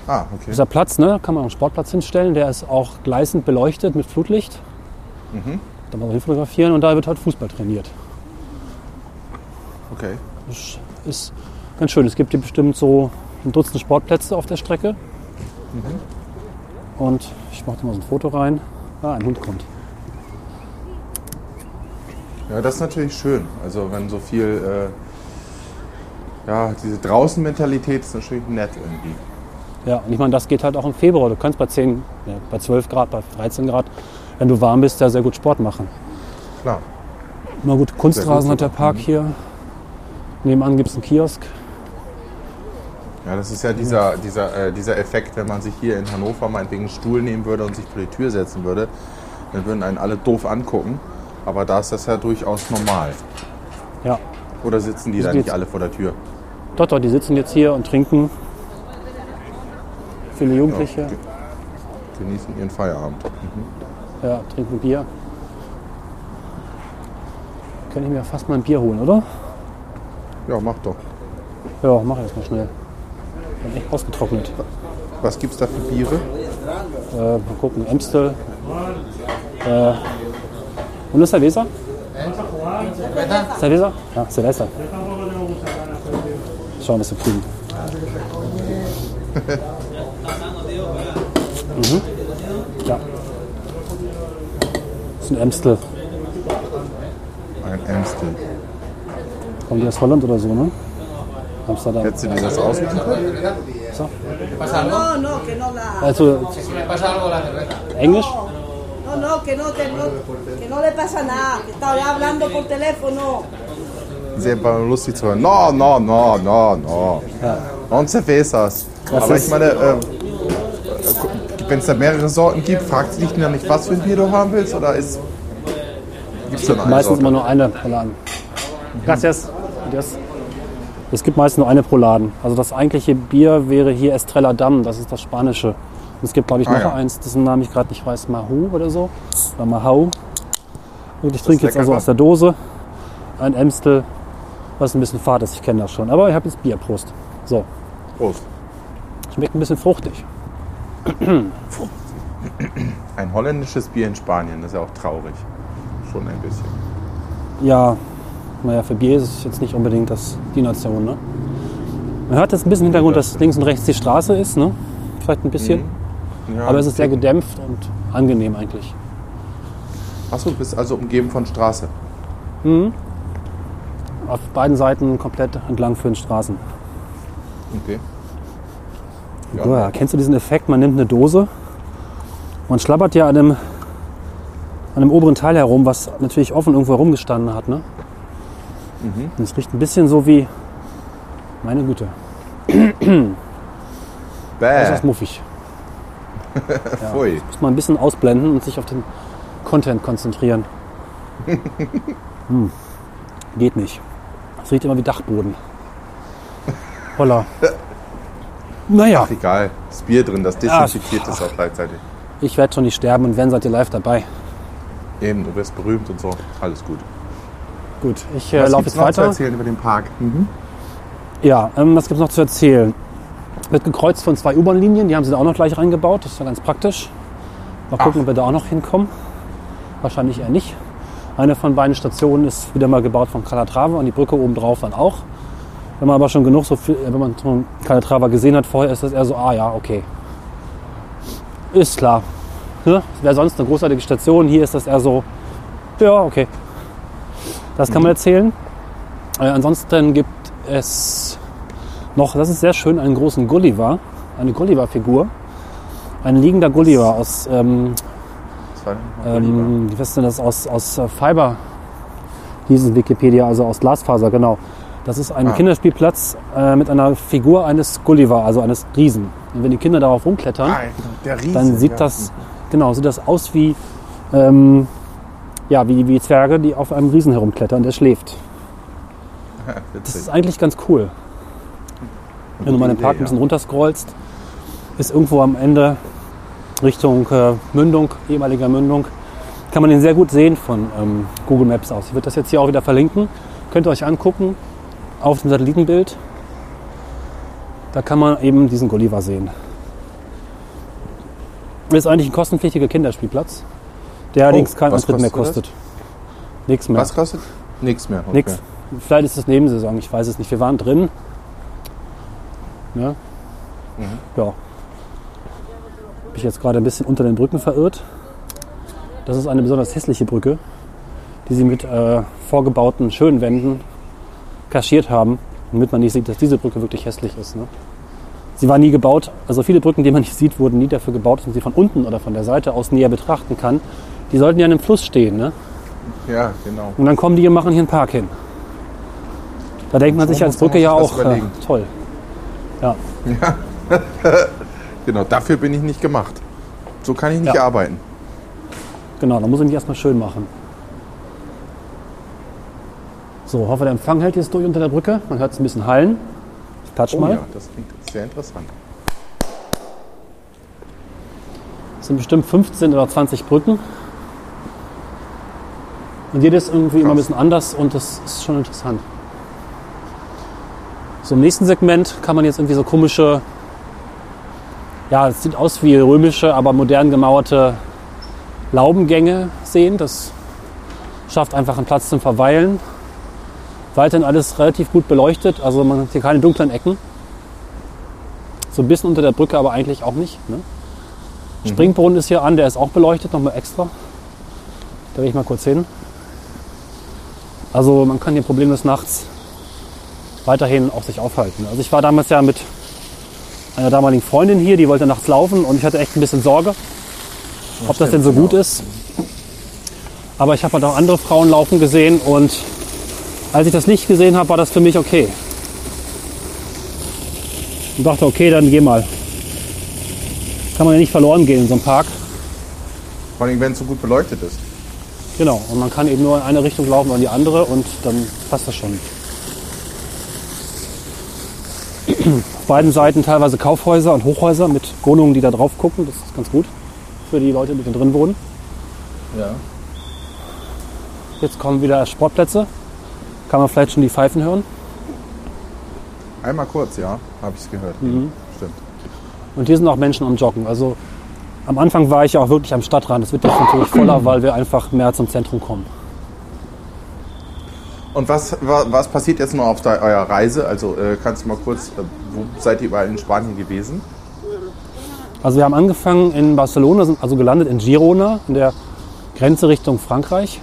B: Ah, okay.
C: Dieser Platz, ne, kann man auch einen Sportplatz hinstellen. Der ist auch gleißend beleuchtet mit Flutlicht.
B: Mhm.
C: Da kann man fotografieren und da wird halt Fußball trainiert.
B: Okay.
C: Das ist ganz schön. Es gibt hier bestimmt so ein Dutzend Sportplätze auf der Strecke. Und ich mache da mal so ein Foto rein. Ah, ein Hund kommt.
B: Ja, das ist natürlich schön. Also wenn so viel, äh, ja, diese Draußenmentalität ist natürlich nett irgendwie.
C: Ja, und ich meine, das geht halt auch im Februar. Du kannst bei 10, ja, bei 12 Grad, bei 13 Grad, wenn du warm bist, ja sehr gut Sport machen.
B: Klar.
C: Na gut, Kunstrasen
B: Sehr
C: hat
B: gut
C: der Park hier. Nebenan gibt es einen Kiosk.
B: Ja, das ist ja dieser, dieser, äh, dieser Effekt, wenn man sich hier in Hannover meinetwegen einen Stuhl nehmen würde und sich vor die Tür setzen würde, dann würden einen alle doof angucken. Aber da ist das ja durchaus normal.
C: Ja,
B: Oder sitzen die
C: Wie
B: da nicht alle vor der Tür?
C: dort, dort, die sitzen jetzt hier und trinken. Viele Jugendliche,
B: Ja, ge- genießen ihren Feierabend.
C: ja, trinken Bier. Kann ich mir fast mal ein Bier holen, oder?
B: Ja, mach doch.
C: Ja, mach ich jetzt mal schnell. Bin echt ausgetrocknet.
B: Was gibt's da für Biere?
C: Äh, mal gucken, Amstel. Äh, ¿Una cerveza? ¿Cerveza? Ja, Cerveza. Schauen, was wir kriegen. Mhm. Ja. Das ist ein Amstel.
B: Ein Amstel.
C: Kommen die aus Holland oder so, ne? Amsterdam.
B: Hättest du dir das können?
C: So.
D: No, no, que no la.
C: Also Englisch?
D: No, no, que no, que no, que no le pasa nada. Que estaba hablando por teléfono.
B: Sehr lustig zu hören. No, no, no, no, no.
C: Ja.
B: Und Cervezas.
C: Das
B: Aber ich meine, äh, wenn es da mehrere Sorten gibt, fragt sie dich dann nicht, was für ein Bier du haben willst? Oder ist. Gibt es dann eine
C: Meistens
B: Sorte?
C: immer nur eine pro Laden. Gracias. Adios. Es gibt meistens nur eine pro Laden. Also das eigentliche Bier wäre hier Estrella Damm, das ist das Spanische. Und es gibt, glaube ich,
B: Ah,
C: noch
B: ja.
C: eins, dessen Namen ich gerade nicht weiß, Mahu oder so. Oder Mahau. Und ich trinke jetzt also aus der Dose ein Amstel, was ein bisschen fad ist, ich kenne das schon. Aber ich habe jetzt Bier, Prost. So,
B: Prost.
C: schmeckt ein bisschen fruchtig.
B: Ein holländisches Bier in Spanien, das ist ja auch traurig. Schon ein bisschen.
C: Ja, naja, für Bier ist es jetzt nicht unbedingt das, die Nation. Ne? Man hört jetzt ein bisschen im Hintergrund, dass links und rechts die Straße ist. Ne? Vielleicht ein bisschen.
B: Ja,
C: Aber es ist sehr gedämpft und angenehm eigentlich.
B: Achso, du bist also umgeben von Straße.
C: Auf beiden Seiten komplett entlang führen Straßen.
B: Okay.
C: Ja. kennst du diesen Effekt? Man nimmt eine Dose und schlabbert ja an dem, an dem oberen Teil herum, was natürlich offen irgendwo herumgestanden hat. Ne? Und es riecht ein bisschen so wie, meine Güte, das
B: Bäh.
C: ist muffig.
B: Pfui.
C: Muss man ein bisschen ausblenden und sich auf den Content konzentrieren. hm. Geht nicht. Es riecht immer wie Dachboden. Holla. Naja,
B: Ach, egal. Das Bier drin, das desinfiziert es auch gleichzeitig.
C: ich werde schon nicht sterben und wenn, seid ihr live dabei.
B: Eben, du wirst berühmt und so. Alles gut.
C: Gut, ich äh,
B: Was
C: laufe jetzt
B: noch zu
C: weiter.
B: erzählen über den Park?
C: Ja, ähm, was gibt es noch zu erzählen? Wird gekreuzt von zwei U-Bahn-Linien, die haben sie da auch noch gleich reingebaut. Das ist ja ganz praktisch. Mal gucken, ob wir da auch noch hinkommen. Wahrscheinlich eher nicht. Eine von beiden Stationen ist wieder mal gebaut von Calatrava und die Brücke oben drauf dann auch. Wenn man aber schon genug so viel, wenn man schon Calatrava gesehen hat vorher, ist das eher so, ah ja, okay. Ist klar. Ne? Wäre sonst eine großartige Station. Hier ist das eher so, ja, okay. Das kann man erzählen. Äh, ansonsten gibt es noch, das ist sehr schön, einen großen Gulliver, eine Gulliver-Figur. Ein liegender Gulliver aus, ähm, ähm, wie ist denn das, aus, aus äh, Fiber, diesen Wikipedia, also aus Glasfaser, genau. Das ist ein
B: Ah.
C: Kinderspielplatz äh, mit einer Figur eines Gulliver, also eines Riesen. Und wenn die Kinder darauf rumklettern,
B: Ah, Riese,
C: dann sieht
B: ja.
C: das, genau, sieht das aus wie, ähm, ja, wie, wie Zwerge, die auf einem Riesen herumklettern, der schläft. Das ist eigentlich ganz cool. Wenn du mal den Park ein bisschen runterscrollst, ist irgendwo am Ende Richtung äh, Mündung, ehemaliger Mündung, kann man den sehr gut sehen von ähm, Google Maps aus. Ich würde das jetzt hier auch wieder verlinken. Könnt ihr euch angucken auf dem Satellitenbild. Da kann man eben diesen Gulliver sehen. Ist eigentlich ein kostenpflichtiger Kinderspielplatz, der allerdings keinen
B: Oh, was
C: Eintritt mehr
B: kostet.
C: Nichts mehr.
B: Was kostet? Nichts mehr. Okay.
C: Nix. Vielleicht ist es Nebensaison, ich weiß es nicht. Wir waren drin. Ja.
B: Mhm.
C: Ja. Bin ich jetzt gerade ein bisschen unter den Brücken verirrt. Das ist eine besonders hässliche Brücke, die sie mit äh, vorgebauten schönen Wänden kaschiert haben, damit man nicht sieht, dass diese Brücke wirklich hässlich ist. Ne? Sie war nie gebaut, also viele Brücken, die man nicht sieht, wurden nie dafür gebaut, dass man sie von unten oder von der Seite aus näher betrachten kann. Die sollten ja in einem Fluss stehen. Ne?
B: Ja, genau.
C: Und dann kommen die und machen hier einen Park hin. Da denkt man
B: So
C: sich als Brücke ja auch, äh, toll. Ja,
B: Genau, dafür bin ich nicht gemacht. So kann ich nicht
C: Ja.
B: arbeiten.
C: genau, da muss ich mich erstmal schön machen. So, hoffe, der Empfang hält jetzt durch unter der Brücke. Man hört es ein bisschen hallen. Ich klatsch
B: Oh
C: mal.
B: ja, das klingt sehr interessant.
C: Es sind bestimmt 15 oder 20 Brücken. Und jedes irgendwie immer ein
B: Krass.
C: bisschen anders und das ist schon interessant. So im nächsten Segment kann man jetzt irgendwie so komische, ja, es sieht aus wie römische, aber modern gemauerte Laubengänge sehen. Das schafft einfach einen Platz zum Verweilen. Weiterhin alles relativ gut beleuchtet, also man hat hier keine dunklen Ecken. So ein bisschen unter der Brücke, aber eigentlich auch nicht. Ne? Springbrunnen ist hier an, der ist auch beleuchtet, nochmal extra. Da gehe ich mal kurz hin. Also man kann hier problemlos nachts weiterhin auch sich aufhalten. Also ich war damals ja mit einer damaligen Freundin hier, die wollte nachts laufen und ich hatte echt ein bisschen Sorge, ob das denn so gut ist. Aber ich habe halt auch andere Frauen laufen gesehen und als ich das Licht gesehen habe, war das für mich okay. Und dachte, okay, dann geh mal. Kann man ja nicht verloren gehen in so einem Park.
B: Vor allem, wenn es so gut beleuchtet ist.
C: Genau, und man kann eben nur in eine Richtung laufen oder in die andere und dann passt das schon. Auf beiden Seiten teilweise Kaufhäuser und Hochhäuser mit Wohnungen, die da drauf gucken. Das ist ganz gut für die Leute, die da drin wohnen.
B: Ja.
C: Jetzt kommen wieder Sportplätze. Kann man vielleicht schon die Pfeifen hören.
B: Einmal kurz, ja, habe ich es gehört.
C: Mhm.
B: Stimmt.
C: Und hier sind auch Menschen am Joggen. Also am Anfang war ich ja auch wirklich am Stadtrand. Es wird jetzt natürlich voller, weil wir einfach mehr zum Zentrum kommen.
B: Und was, wa- was passiert jetzt noch auf der, eurer Reise? Also äh, kannst du mal kurz, äh, wo seid ihr überall in Spanien gewesen?
C: Also wir haben angefangen in Barcelona, sind also gelandet in Girona, in der Grenze Richtung Frankreich.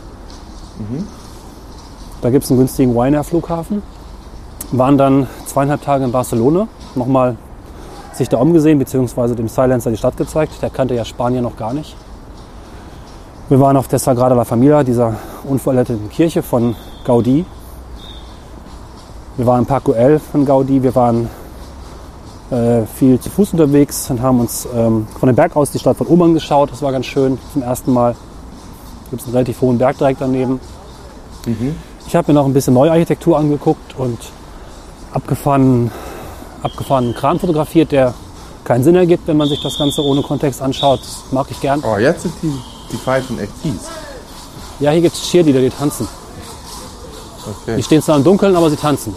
C: Da gibt es einen günstigen Ryanair-Flughafen. Waren dann zweieinhalb Tage in Barcelona, nochmal sich da umgesehen, beziehungsweise dem Silencer die Stadt gezeigt. Der kannte ja Spanien noch gar nicht. Wir waren auf der Sagrada la Familia, dieser unverletteten Kirche von Gaudí. Wir waren im Park Güell von Gaudí. Wir waren äh, viel zu Fuß unterwegs und haben uns ähm, von dem Berg aus die Stadt von oben angeschaut. Das war ganz schön zum ersten Mal. Gibt es einen relativ hohen Berg direkt daneben. Ich habe mir noch ein bisschen Neuarchitektur angeguckt und abgefahrenen, abgefahrenen Kran fotografiert, der keinen Sinn ergibt, wenn man sich das Ganze ohne Kontext anschaut. Das mag ich gern.
B: Oh, jetzt sind die, die Pfeifen echt fies.
C: Ja, hier gibt es Cheerleader, die tanzen.
B: Okay.
C: Die stehen zwar im Dunkeln, aber sie tanzen.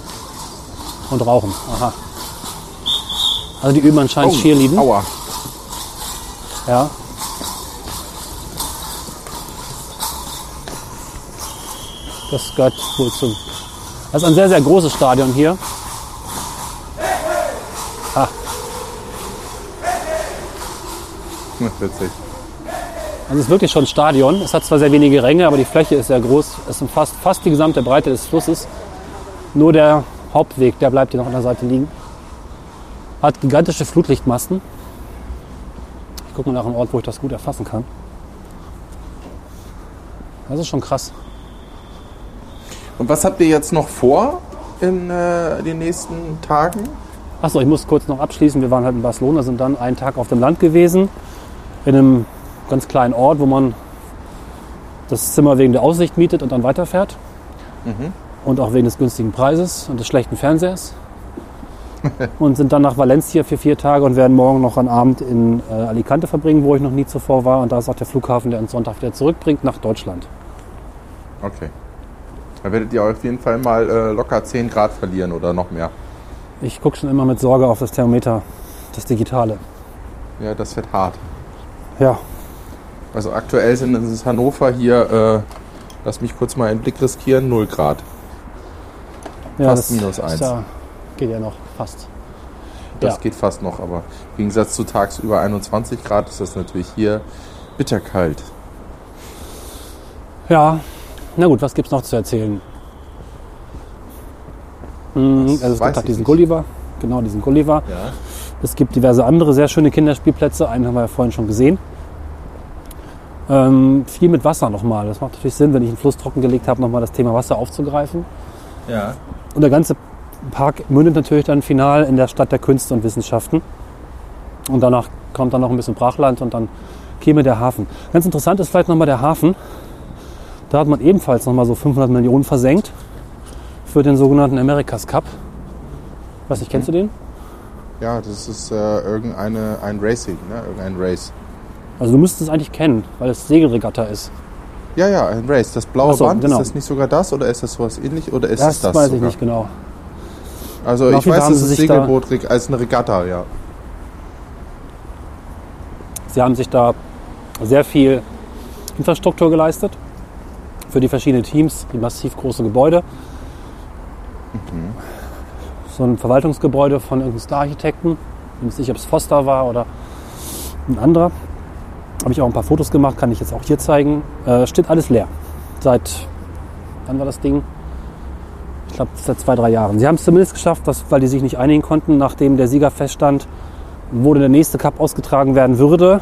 C: Und rauchen. Aha. Also die üben anscheinend Cheerleading.
B: Oh, Aua.
C: Ja. Das gehört wohl zum. Das ist ein sehr, sehr großes Stadion hier.
B: Witzig.
C: also es ist wirklich schon ein Stadion. Es hat zwar sehr wenige Ränge, aber die Fläche ist sehr groß. Es umfasst fast die gesamte Breite des Flusses. Nur der Hauptweg, der bleibt hier noch an der Seite liegen. Hat gigantische Flutlichtmasten. Ich gucke mal nach einem Ort, wo ich das gut erfassen kann. Das ist schon krass.
B: Und was habt ihr jetzt noch vor in äh, den nächsten Tagen?
C: Achso, ich muss kurz noch abschließen. Wir waren halt in Barcelona, sind dann einen Tag auf dem Land gewesen, in einem ganz kleinen Ort, wo man das Zimmer wegen der Aussicht mietet und dann weiterfährt. Und auch wegen des günstigen Preises und des schlechten Fernsehers. und sind dann nach Valencia für vier Tage und werden morgen noch einen Abend in äh, Alicante verbringen, wo ich noch nie zuvor war. Und da ist auch der Flughafen, der uns Sonntag wieder zurückbringt nach Deutschland.
B: Okay. Da werdet ihr auf jeden Fall mal äh, locker 10 Grad verlieren oder noch mehr.
C: Ich gucke schon immer mit Sorge auf das Thermometer, das Digitale.
B: Ja, das wird hart.
C: Ja,
B: Also aktuell sind es Hannover hier, äh, lass mich kurz mal einen Blick riskieren, 0 Grad.
C: ja
B: Fast
C: das
B: minus
C: ist
B: eins.
C: Ja, geht ja noch fast.
B: Das
C: Ja.
B: geht fast noch, aber im Gegensatz zu tagsüber 21 Grad ist das natürlich hier bitterkalt.
C: Ja, na gut, was gibt's noch zu erzählen? Hm, also es gibt halt diesen
B: nicht.
C: Gulliver, genau diesen Gulliver.
B: Ja.
C: Es gibt diverse andere sehr schöne Kinderspielplätze, einen haben wir ja vorhin schon gesehen. Ähm, viel mit Wasser nochmal. Das macht natürlich Sinn, wenn ich einen Fluss trockengelegt habe, nochmal das Thema Wasser aufzugreifen.
B: Ja.
C: Und der ganze Park mündet natürlich dann final in der Stadt der Künste und Wissenschaften. Und danach kommt dann noch ein bisschen Brachland und dann käme der Hafen. Ganz interessant ist vielleicht nochmal der Hafen. Da hat man ebenfalls nochmal so 500 Millionen versenkt für den sogenannten America's Cup. Was nicht, kennst du den?
B: Ja, das ist äh, irgendeine ein Racing, ne? Irgendein Race.
C: Also du müsstest es eigentlich kennen, weil es Segelregatta ist.
B: Ja, ja, ein Race. Das blaue
C: so,
B: Band,
C: genau.
B: ist das nicht sogar das oder ist das sowas ähnlich oder ist
C: Das,
B: es das
C: weiß
B: sogar?
C: ich nicht genau.
B: Also ich weiß, es ist
C: da-
B: Segelboot Reg- als eine Regatta, ja.
C: Sie haben sich da sehr viel Infrastruktur geleistet für die verschiedenen Teams, die massiv große Gebäude. So ein Verwaltungsgebäude von irgendeinem Star-Architekten. Ich weiß nicht, ob es Foster war oder ein anderer. Habe ich auch ein paar Fotos gemacht, kann ich jetzt auch hier zeigen. Äh, steht alles leer. Seit, wann war das Ding? Ich glaube, seit zwei, drei Jahren. Sie haben es zumindest geschafft, dass, weil die sich nicht einigen konnten, nachdem der Sieger feststand, wo der nächste Cup ausgetragen werden würde,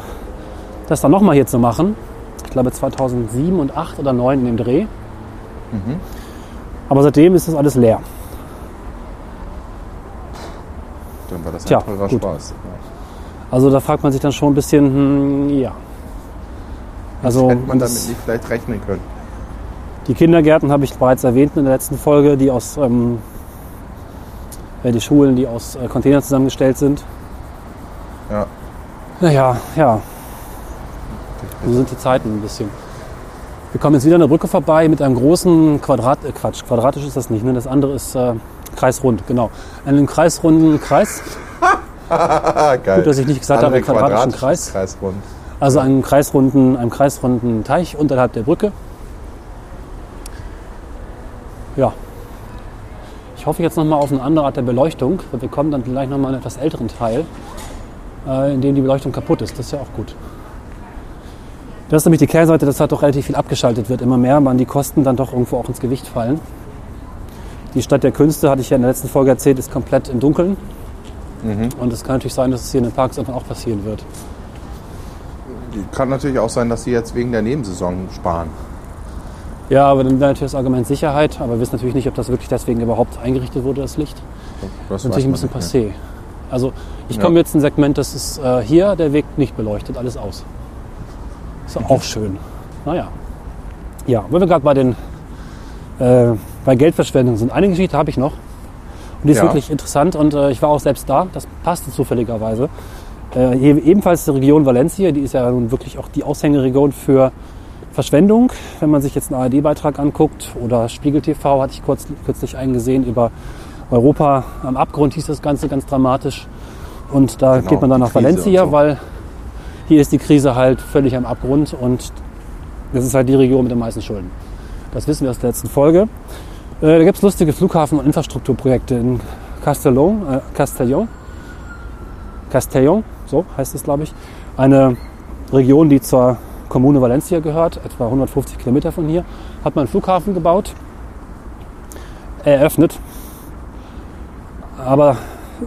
C: das dann nochmal hier zu machen. Ich glaube 2007 und 8 oder 9 in dem Dreh. Aber seitdem ist das alles leer.
B: Dann war das ein
C: Tja,
B: teurer
C: gut.
B: Spaß.
C: Also da fragt man sich dann schon ein bisschen, hm, ja. Also
B: Hätte man damit nicht vielleicht rechnen können.
C: Die Kindergärten habe ich bereits erwähnt in der letzten Folge, die aus ähm, äh, die Schulen, die aus äh, Containern zusammengestellt sind.
B: Ja.
C: Naja, ja. So sind die Zeiten ein bisschen. Wir kommen jetzt wieder an der Brücke vorbei mit einem großen Quadrat, äh Quatsch, quadratisch ist das nicht, ne? Das andere ist äh, kreisrund, genau. Einen kreisrunden Kreis,
B: geil.
C: Gut, dass ich nicht gesagt habe,
B: Andere
C: quadratischen Kreis.
B: Kreisrund.
C: also einen kreisrunden, einen kreisrunden Teich unterhalb der Brücke. Ja. Ich hoffe jetzt nochmal auf eine andere Art der Beleuchtung. Wir kommen dann gleich nochmal in einen etwas älteren Teil, äh, in dem die Beleuchtung kaputt ist. Das ist ja auch gut. Das ist nämlich die Kehrseite, dass halt doch relativ viel abgeschaltet wird. Immer mehr, man die Kosten dann doch irgendwo auch ins Gewicht fallen. Die Stadt der Künste, hatte ich ja in der letzten Folge erzählt, ist komplett im Dunkeln. Und es kann natürlich sein, dass es hier in den Parks einfach auch passieren wird.
B: Kann natürlich auch sein, dass sie jetzt wegen der Nebensaison sparen.
C: Ja, aber dann wäre natürlich das Argument Sicherheit. Aber wir wissen natürlich nicht, ob das wirklich deswegen überhaupt eingerichtet wurde, das Licht.
B: Das
C: ist natürlich ein bisschen
B: nicht, ne?
C: passé. Also ich
B: Ja.
C: komme jetzt in ein Segment, das ist äh, hier der Weg nicht beleuchtet, alles aus. Ist
B: Mhm.
C: auch schön. Naja. Ja, wenn wir gerade bei den äh, bei Geldverschwendung sind. Eine Geschichte habe ich noch. Und die ist
B: Ja.
C: wirklich interessant und äh, ich war auch selbst da. Das passte zufälligerweise. Äh, ebenfalls die Region Valencia, die ist ja nun wirklich auch die Aushängeregion für Verschwendung. Wenn man sich jetzt einen ARD-Beitrag anguckt oder Spiegel TV, hatte ich kurz, kürzlich eingesehen über Europa am Abgrund, hieß das Ganze ganz dramatisch. Und da
B: Genau,
C: geht man dann nach Valencia,
B: so.
C: weil hier ist die Krise halt völlig am Abgrund und das ist halt die Region mit den meisten Schulden. Das wissen wir aus der letzten Folge. Äh, da gibt es lustige Flughafen- und Infrastrukturprojekte in Castellón, äh, Castellón, Castellón, so heißt es, glaube ich. Eine Region, die zur Kommune Valencia gehört, etwa 150 Kilometer von hier, hat man einen Flughafen gebaut, eröffnet. Aber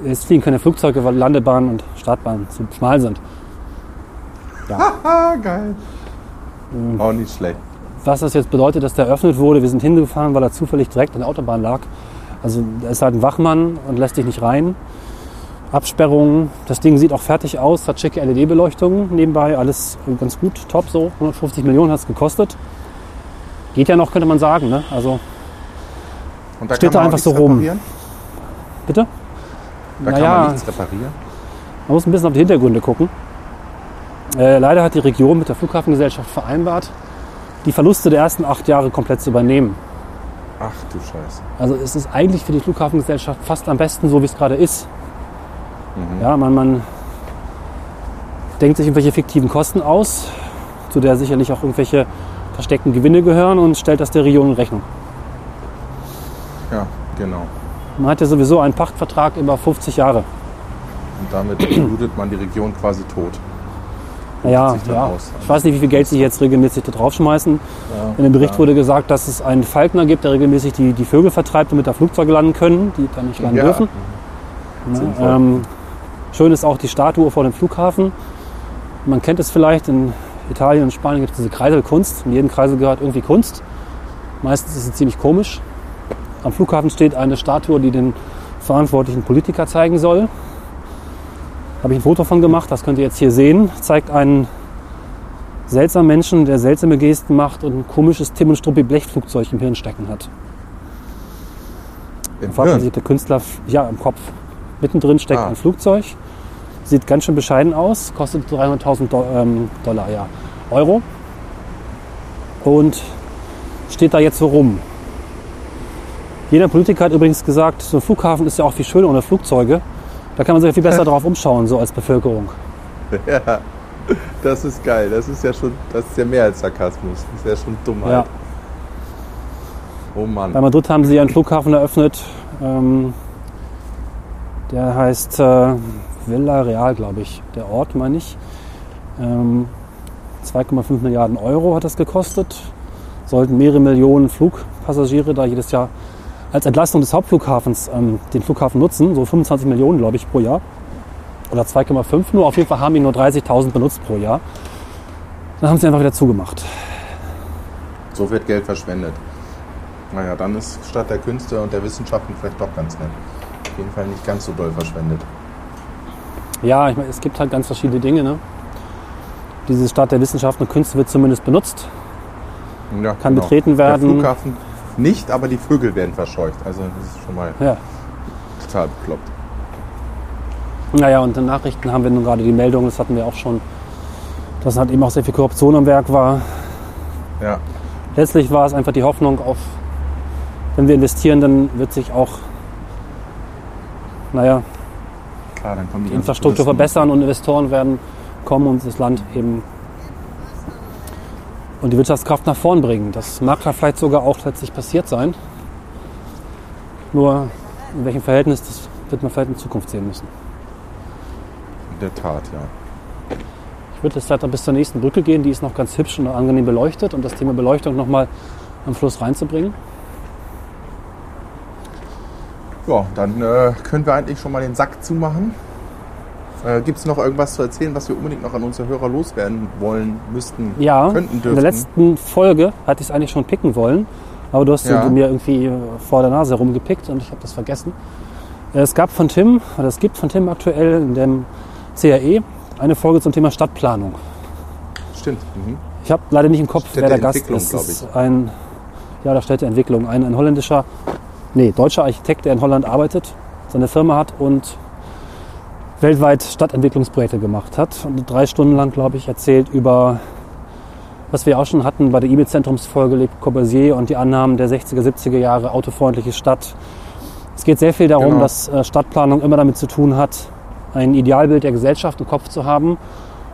C: es fliegen keine Flugzeuge, weil Landebahnen und Startbahnen zu schmal sind.
B: Ah, geil.
C: Mhm.
B: Auch nicht schlecht.
C: Was das jetzt bedeutet, dass der eröffnet wurde, wir sind hingefahren, weil er zufällig direkt an der Autobahn lag. Also da ist halt ein Wachmann und lässt dich nicht rein. Absperrungen, das Ding sieht auch fertig aus, hat schicke LED-Beleuchtung nebenbei, alles ganz gut, top so. 150 Millionen hat es gekostet. Geht ja noch, könnte man sagen. Ne? Also
B: Und da
C: Steht
B: kann
C: da einfach so rum.
B: reparieren?
C: bitte?
B: Da kann
C: Naja.
B: man nichts reparieren.
C: Man muss ein bisschen auf die Hintergründe gucken. Äh, leider hat die Region mit der Flughafengesellschaft vereinbart, die Verluste der ersten acht Jahre komplett zu übernehmen.
B: Ach du Scheiße.
C: Also es ist eigentlich für die Flughafengesellschaft fast am besten, so wie es gerade ist. Ja, man, man denkt sich irgendwelche fiktiven Kosten aus, zu der sicherlich auch irgendwelche versteckten Gewinne gehören und stellt das der Region in Rechnung.
B: Ja, genau.
C: Man hat ja sowieso einen Pachtvertrag über 50 Jahre.
B: Und damit blutet man die Region quasi tot.
C: Naja, ja. ich weiß nicht, wie viel Geld sie jetzt regelmäßig da draufschmeißen. In dem Bericht wurde gesagt, dass es einen Falkner gibt, der regelmäßig die, die Vögel vertreibt, damit da Flugzeuge landen können, die dann nicht landen
B: Ja.
C: dürfen.
B: Sinnvoll.
C: Ähm, schön ist auch die Statue vor dem Flughafen. Man kennt es vielleicht, in Italien und Spanien gibt es diese Kreiselkunst. In jedem Kreisel gehört irgendwie Kunst. Meistens ist sie ziemlich komisch. Am Flughafen steht eine Statue, die den verantwortlichen Politiker zeigen soll. Habe ich ein Foto von gemacht, das könnt ihr jetzt hier sehen. Zeigt einen seltsamen Menschen, der seltsame Gesten macht und ein komisches Tim und Struppi Blechflugzeug im Hirn stecken hat.
B: Im
C: Fragt man sich, der Künstler, ja, im Kopf. Mittendrin steckt
B: Ah.
C: ein Flugzeug. Sieht ganz schön bescheiden aus. Kostet 300.000 Do ähm, Dollar, ja. Euro. Und steht da jetzt so rum. Jeder Politiker hat übrigens gesagt, so ein Flughafen ist ja auch viel schöner ohne Flugzeuge. Da kann man sich ja viel besser drauf umschauen, so als Bevölkerung.
B: Ja, das ist geil. Das ist ja schon, das ist ja mehr als Sarkasmus. Das ist ja schon Dummheit.
C: Ja.
B: Oh Mann.
C: Bei Madrid haben sie einen Flughafen eröffnet. Ähm, der heißt äh, Villa Real, glaube ich. Der Ort, meine ich. Ähm, 2,5 Milliarden Euro hat das gekostet. Sollten mehrere Millionen Flugpassagiere da jedes Jahr als Entlastung des Hauptflughafens ähm, den Flughafen nutzen. So 25 Millionen, glaube ich, pro Jahr. Oder 2,5 nur. Auf jeden Fall haben ihn nur 30.000 benutzt pro Jahr. Dann haben sie einfach wieder zugemacht.
B: So wird Geld verschwendet. Naja, dann ist statt der Künste und der Wissenschaften vielleicht doch ganz nett. Auf jeden Fall nicht ganz so doll verschwendet.
C: Ja, ich meine, es gibt halt ganz verschiedene Dinge. Ne? Diese Stadt der Wissenschaften und Künste wird zumindest benutzt.
B: Ja,
C: Kann betreten werden.
B: Der Flughafen nicht, aber die Vögel werden verscheucht. Also das ist schon mal
C: Ja.
B: total bekloppt.
C: Naja, und in Nachrichten haben wir nun gerade die Meldung, das hatten wir auch schon, dass halt eben auch sehr viel Korruption am Werk war.
B: Ja,
C: Letztlich war es einfach die Hoffnung auf, wenn wir investieren, dann wird sich auch, naja,
B: klar, die
C: Infrastruktur verbessern und Investoren werden kommen und das Land eben und die Wirtschaftskraft nach vorn bringen. Das mag da vielleicht sogar auch letztlich passiert sein. Nur in welchem Verhältnis, das wird man vielleicht in Zukunft sehen müssen.
B: In der Tat, ja.
C: Ich würde jetzt weiter bis zur nächsten Brücke gehen, die ist noch ganz hübsch und angenehm beleuchtet, um das Thema Beleuchtung nochmal am Schluss reinzubringen.
B: Ja, dann äh, können wir eigentlich schon mal den Sack zumachen. Äh, Gibt es noch irgendwas zu erzählen, was wir unbedingt noch an unsere Hörer loswerden wollen, müssten,
C: Ja,
B: könnten,
C: in
B: dürften?
C: der letzten Folge hatte ich es eigentlich schon picken wollen, aber du hast
B: Ja.
C: mir irgendwie vor der Nase rumgepickt und ich habe das vergessen. Es gab von Tim, oder es gibt von Tim aktuell in dem CAE eine Folge zum Thema Stadtplanung.
B: Stimmt. Mhm.
C: Ich habe leider nicht im Kopf, wer der Gast ist. Es ist ein, ja, der Städteentwicklung. Ein, ein holländischer, nee, deutscher Architekt, der in Holland arbeitet, seine Firma hat und weltweit Stadtentwicklungsprojekte gemacht hat. Und drei Stunden lang, glaube ich, erzählt über, was wir auch schon hatten bei der E-Mail-Zentrumsfolge Le Corbusier und die Annahmen der 60er, 70er Jahre, autofreundliche Stadt. Es geht sehr viel darum,
B: Genau.
C: dass äh, Stadtplanung immer damit zu tun hat, ein Idealbild der Gesellschaft im Kopf zu haben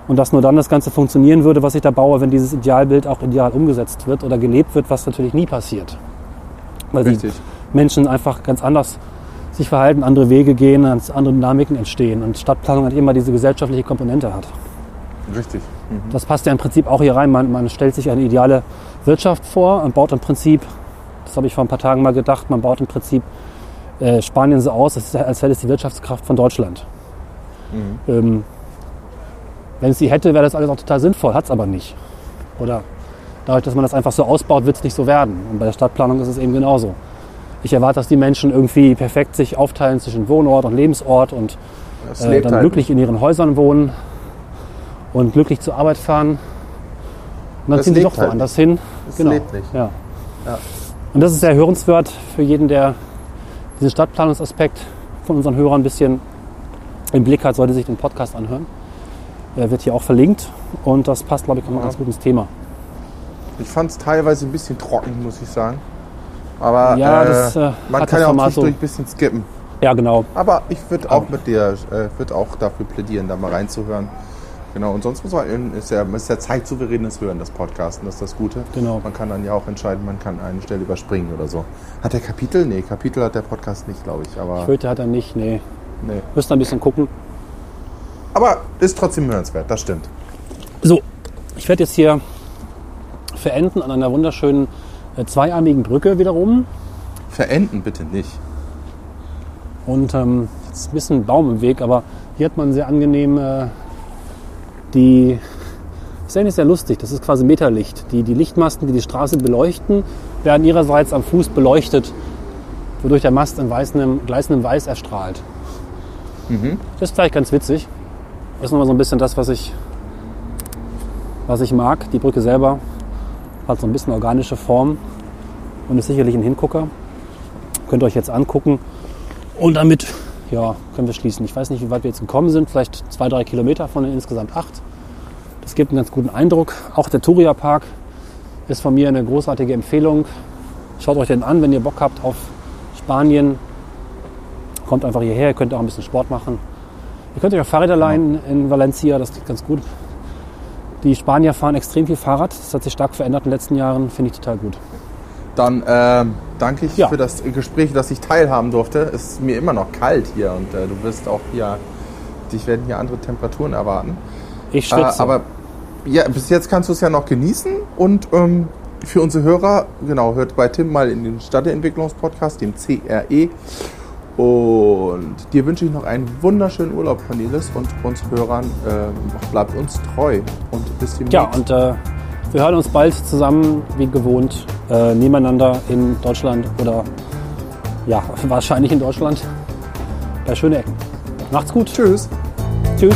C: und dass nur dann das Ganze funktionieren würde, was ich da baue, wenn dieses Idealbild auch ideal umgesetzt wird oder gelebt wird, was natürlich nie passiert. Weil die
B: Richtig.
C: Menschen einfach ganz anders sich verhalten, andere Wege gehen, andere Dynamiken entstehen und Stadtplanung halt immer diese gesellschaftliche Komponente hat.
B: Richtig. Mhm.
C: Das passt ja im Prinzip auch hier rein. Man, man stellt sich eine ideale Wirtschaft vor und baut im Prinzip, das habe ich vor ein paar Tagen mal gedacht, man baut im Prinzip äh, Spanien so aus, als, wäre es die Wirtschaftskraft von Deutschland. Ähm, wenn es sie hätte, wäre das alles auch total sinnvoll, hat es aber nicht. Oder dadurch, dass man das einfach so ausbaut, wird es nicht so werden. Und bei der Stadtplanung ist es eben genauso. Ich erwarte, dass die Menschen irgendwie perfekt sich aufteilen zwischen Wohnort und Lebensort und äh, dann
B: halt
C: glücklich in ihren Häusern wohnen und glücklich zur Arbeit fahren. Und dann
B: Das
C: ziehen sie doch
B: halt
C: woanders hin.
B: Das
C: genau.
B: lebt nicht.
C: Ja.
B: Ja.
C: Und das ist sehr hörenswert für jeden, der diesen Stadtplanungsaspekt von unseren Hörern ein bisschen im Blick hat, sollte sich den Podcast anhören. Er wird hier auch verlinkt und das passt, glaube ich,
B: Ja.
C: ganz gut ins Thema.
B: Ich fand es teilweise ein bisschen trocken, muss ich sagen. Aber
C: Ja,
B: äh,
C: das, äh,
B: man kann ja auch
C: so.
B: zwischendurch ein bisschen skippen.
C: Ja, genau.
B: Aber ich würde auch mit dir, äh, würde auch dafür plädieren, da mal reinzuhören. Genau, und sonst muss man, ist ja, ist ja zeitsouveränes Hören, das Podcasten, das ist das Gute.
C: Genau.
B: Man kann dann ja auch entscheiden, man kann eine Stelle überspringen oder so. Hat der Kapitel? Nee, Kapitel hat der Podcast nicht, glaube ich. Aber,
C: Föte hat er nicht, nee.
B: nee.
C: Müssen ein bisschen gucken.
B: aber ist trotzdem hörenswert, das stimmt.
C: So, ich werde jetzt hier verenden an einer wunderschönen äh, zweiarmigen Brücke wiederum.
B: Verenden bitte nicht.
C: Und ähm, jetzt ist ein bisschen ein Baum im Weg, aber hier hat man sehr angenehm äh, die. Das ist eigentlich sehr lustig. Das ist quasi Meterlicht. Die, die Lichtmasten, die die Straße beleuchten, werden ihrerseits am Fuß beleuchtet, wodurch der Mast in weißem, gleißendem Weiß erstrahlt. Das ist vielleicht ganz witzig. Das ist nochmal so ein bisschen das, was ich, was ich mag. Die Brücke selber hat so ein bisschen organische Form und ist sicherlich ein Hingucker. Könnt ihr euch jetzt angucken. Und damit ja, können wir schließen. Ich weiß nicht, wie weit wir jetzt gekommen sind. Vielleicht zwei, drei Kilometer von den insgesamt acht. Das gibt einen ganz guten Eindruck. Auch der Turia Park ist von mir eine großartige Empfehlung. Schaut euch den an, wenn ihr Bock habt auf Spanien. Kommt einfach hierher, ihr könnt auch ein bisschen Sport machen. Ihr könnt euch auch Fahrräder leihen in Valencia, das geht ganz gut. Die Spanier fahren extrem viel Fahrrad. Das hat sich stark verändert in den letzten Jahren, finde ich total gut.
B: Dann ähm, danke ich
C: Ja.
B: für das Gespräch, dass ich teilhaben durfte. Es ist mir immer noch kalt hier und äh, du wirst auch hier, dich werden hier andere Temperaturen erwarten.
C: Ich
B: Äh,
C: schwitze.
B: aber ja, bis jetzt kannst du es ja noch genießen und ähm, für unsere Hörer, genau, hört bei Tim mal in den Stadtentwicklungspodcast, dem CRE. Und dir wünsche ich noch einen wunderschönen Urlaub, Cornelis, und uns Hörern äh, bleibt uns treu und bis demnächst.
C: ja, und äh, wir hören uns bald zusammen, wie gewohnt, äh, nebeneinander in Deutschland oder ja, wahrscheinlich in Deutschland bei schöne Ecken. Macht's gut.
B: Tschüss.
C: Tschüss.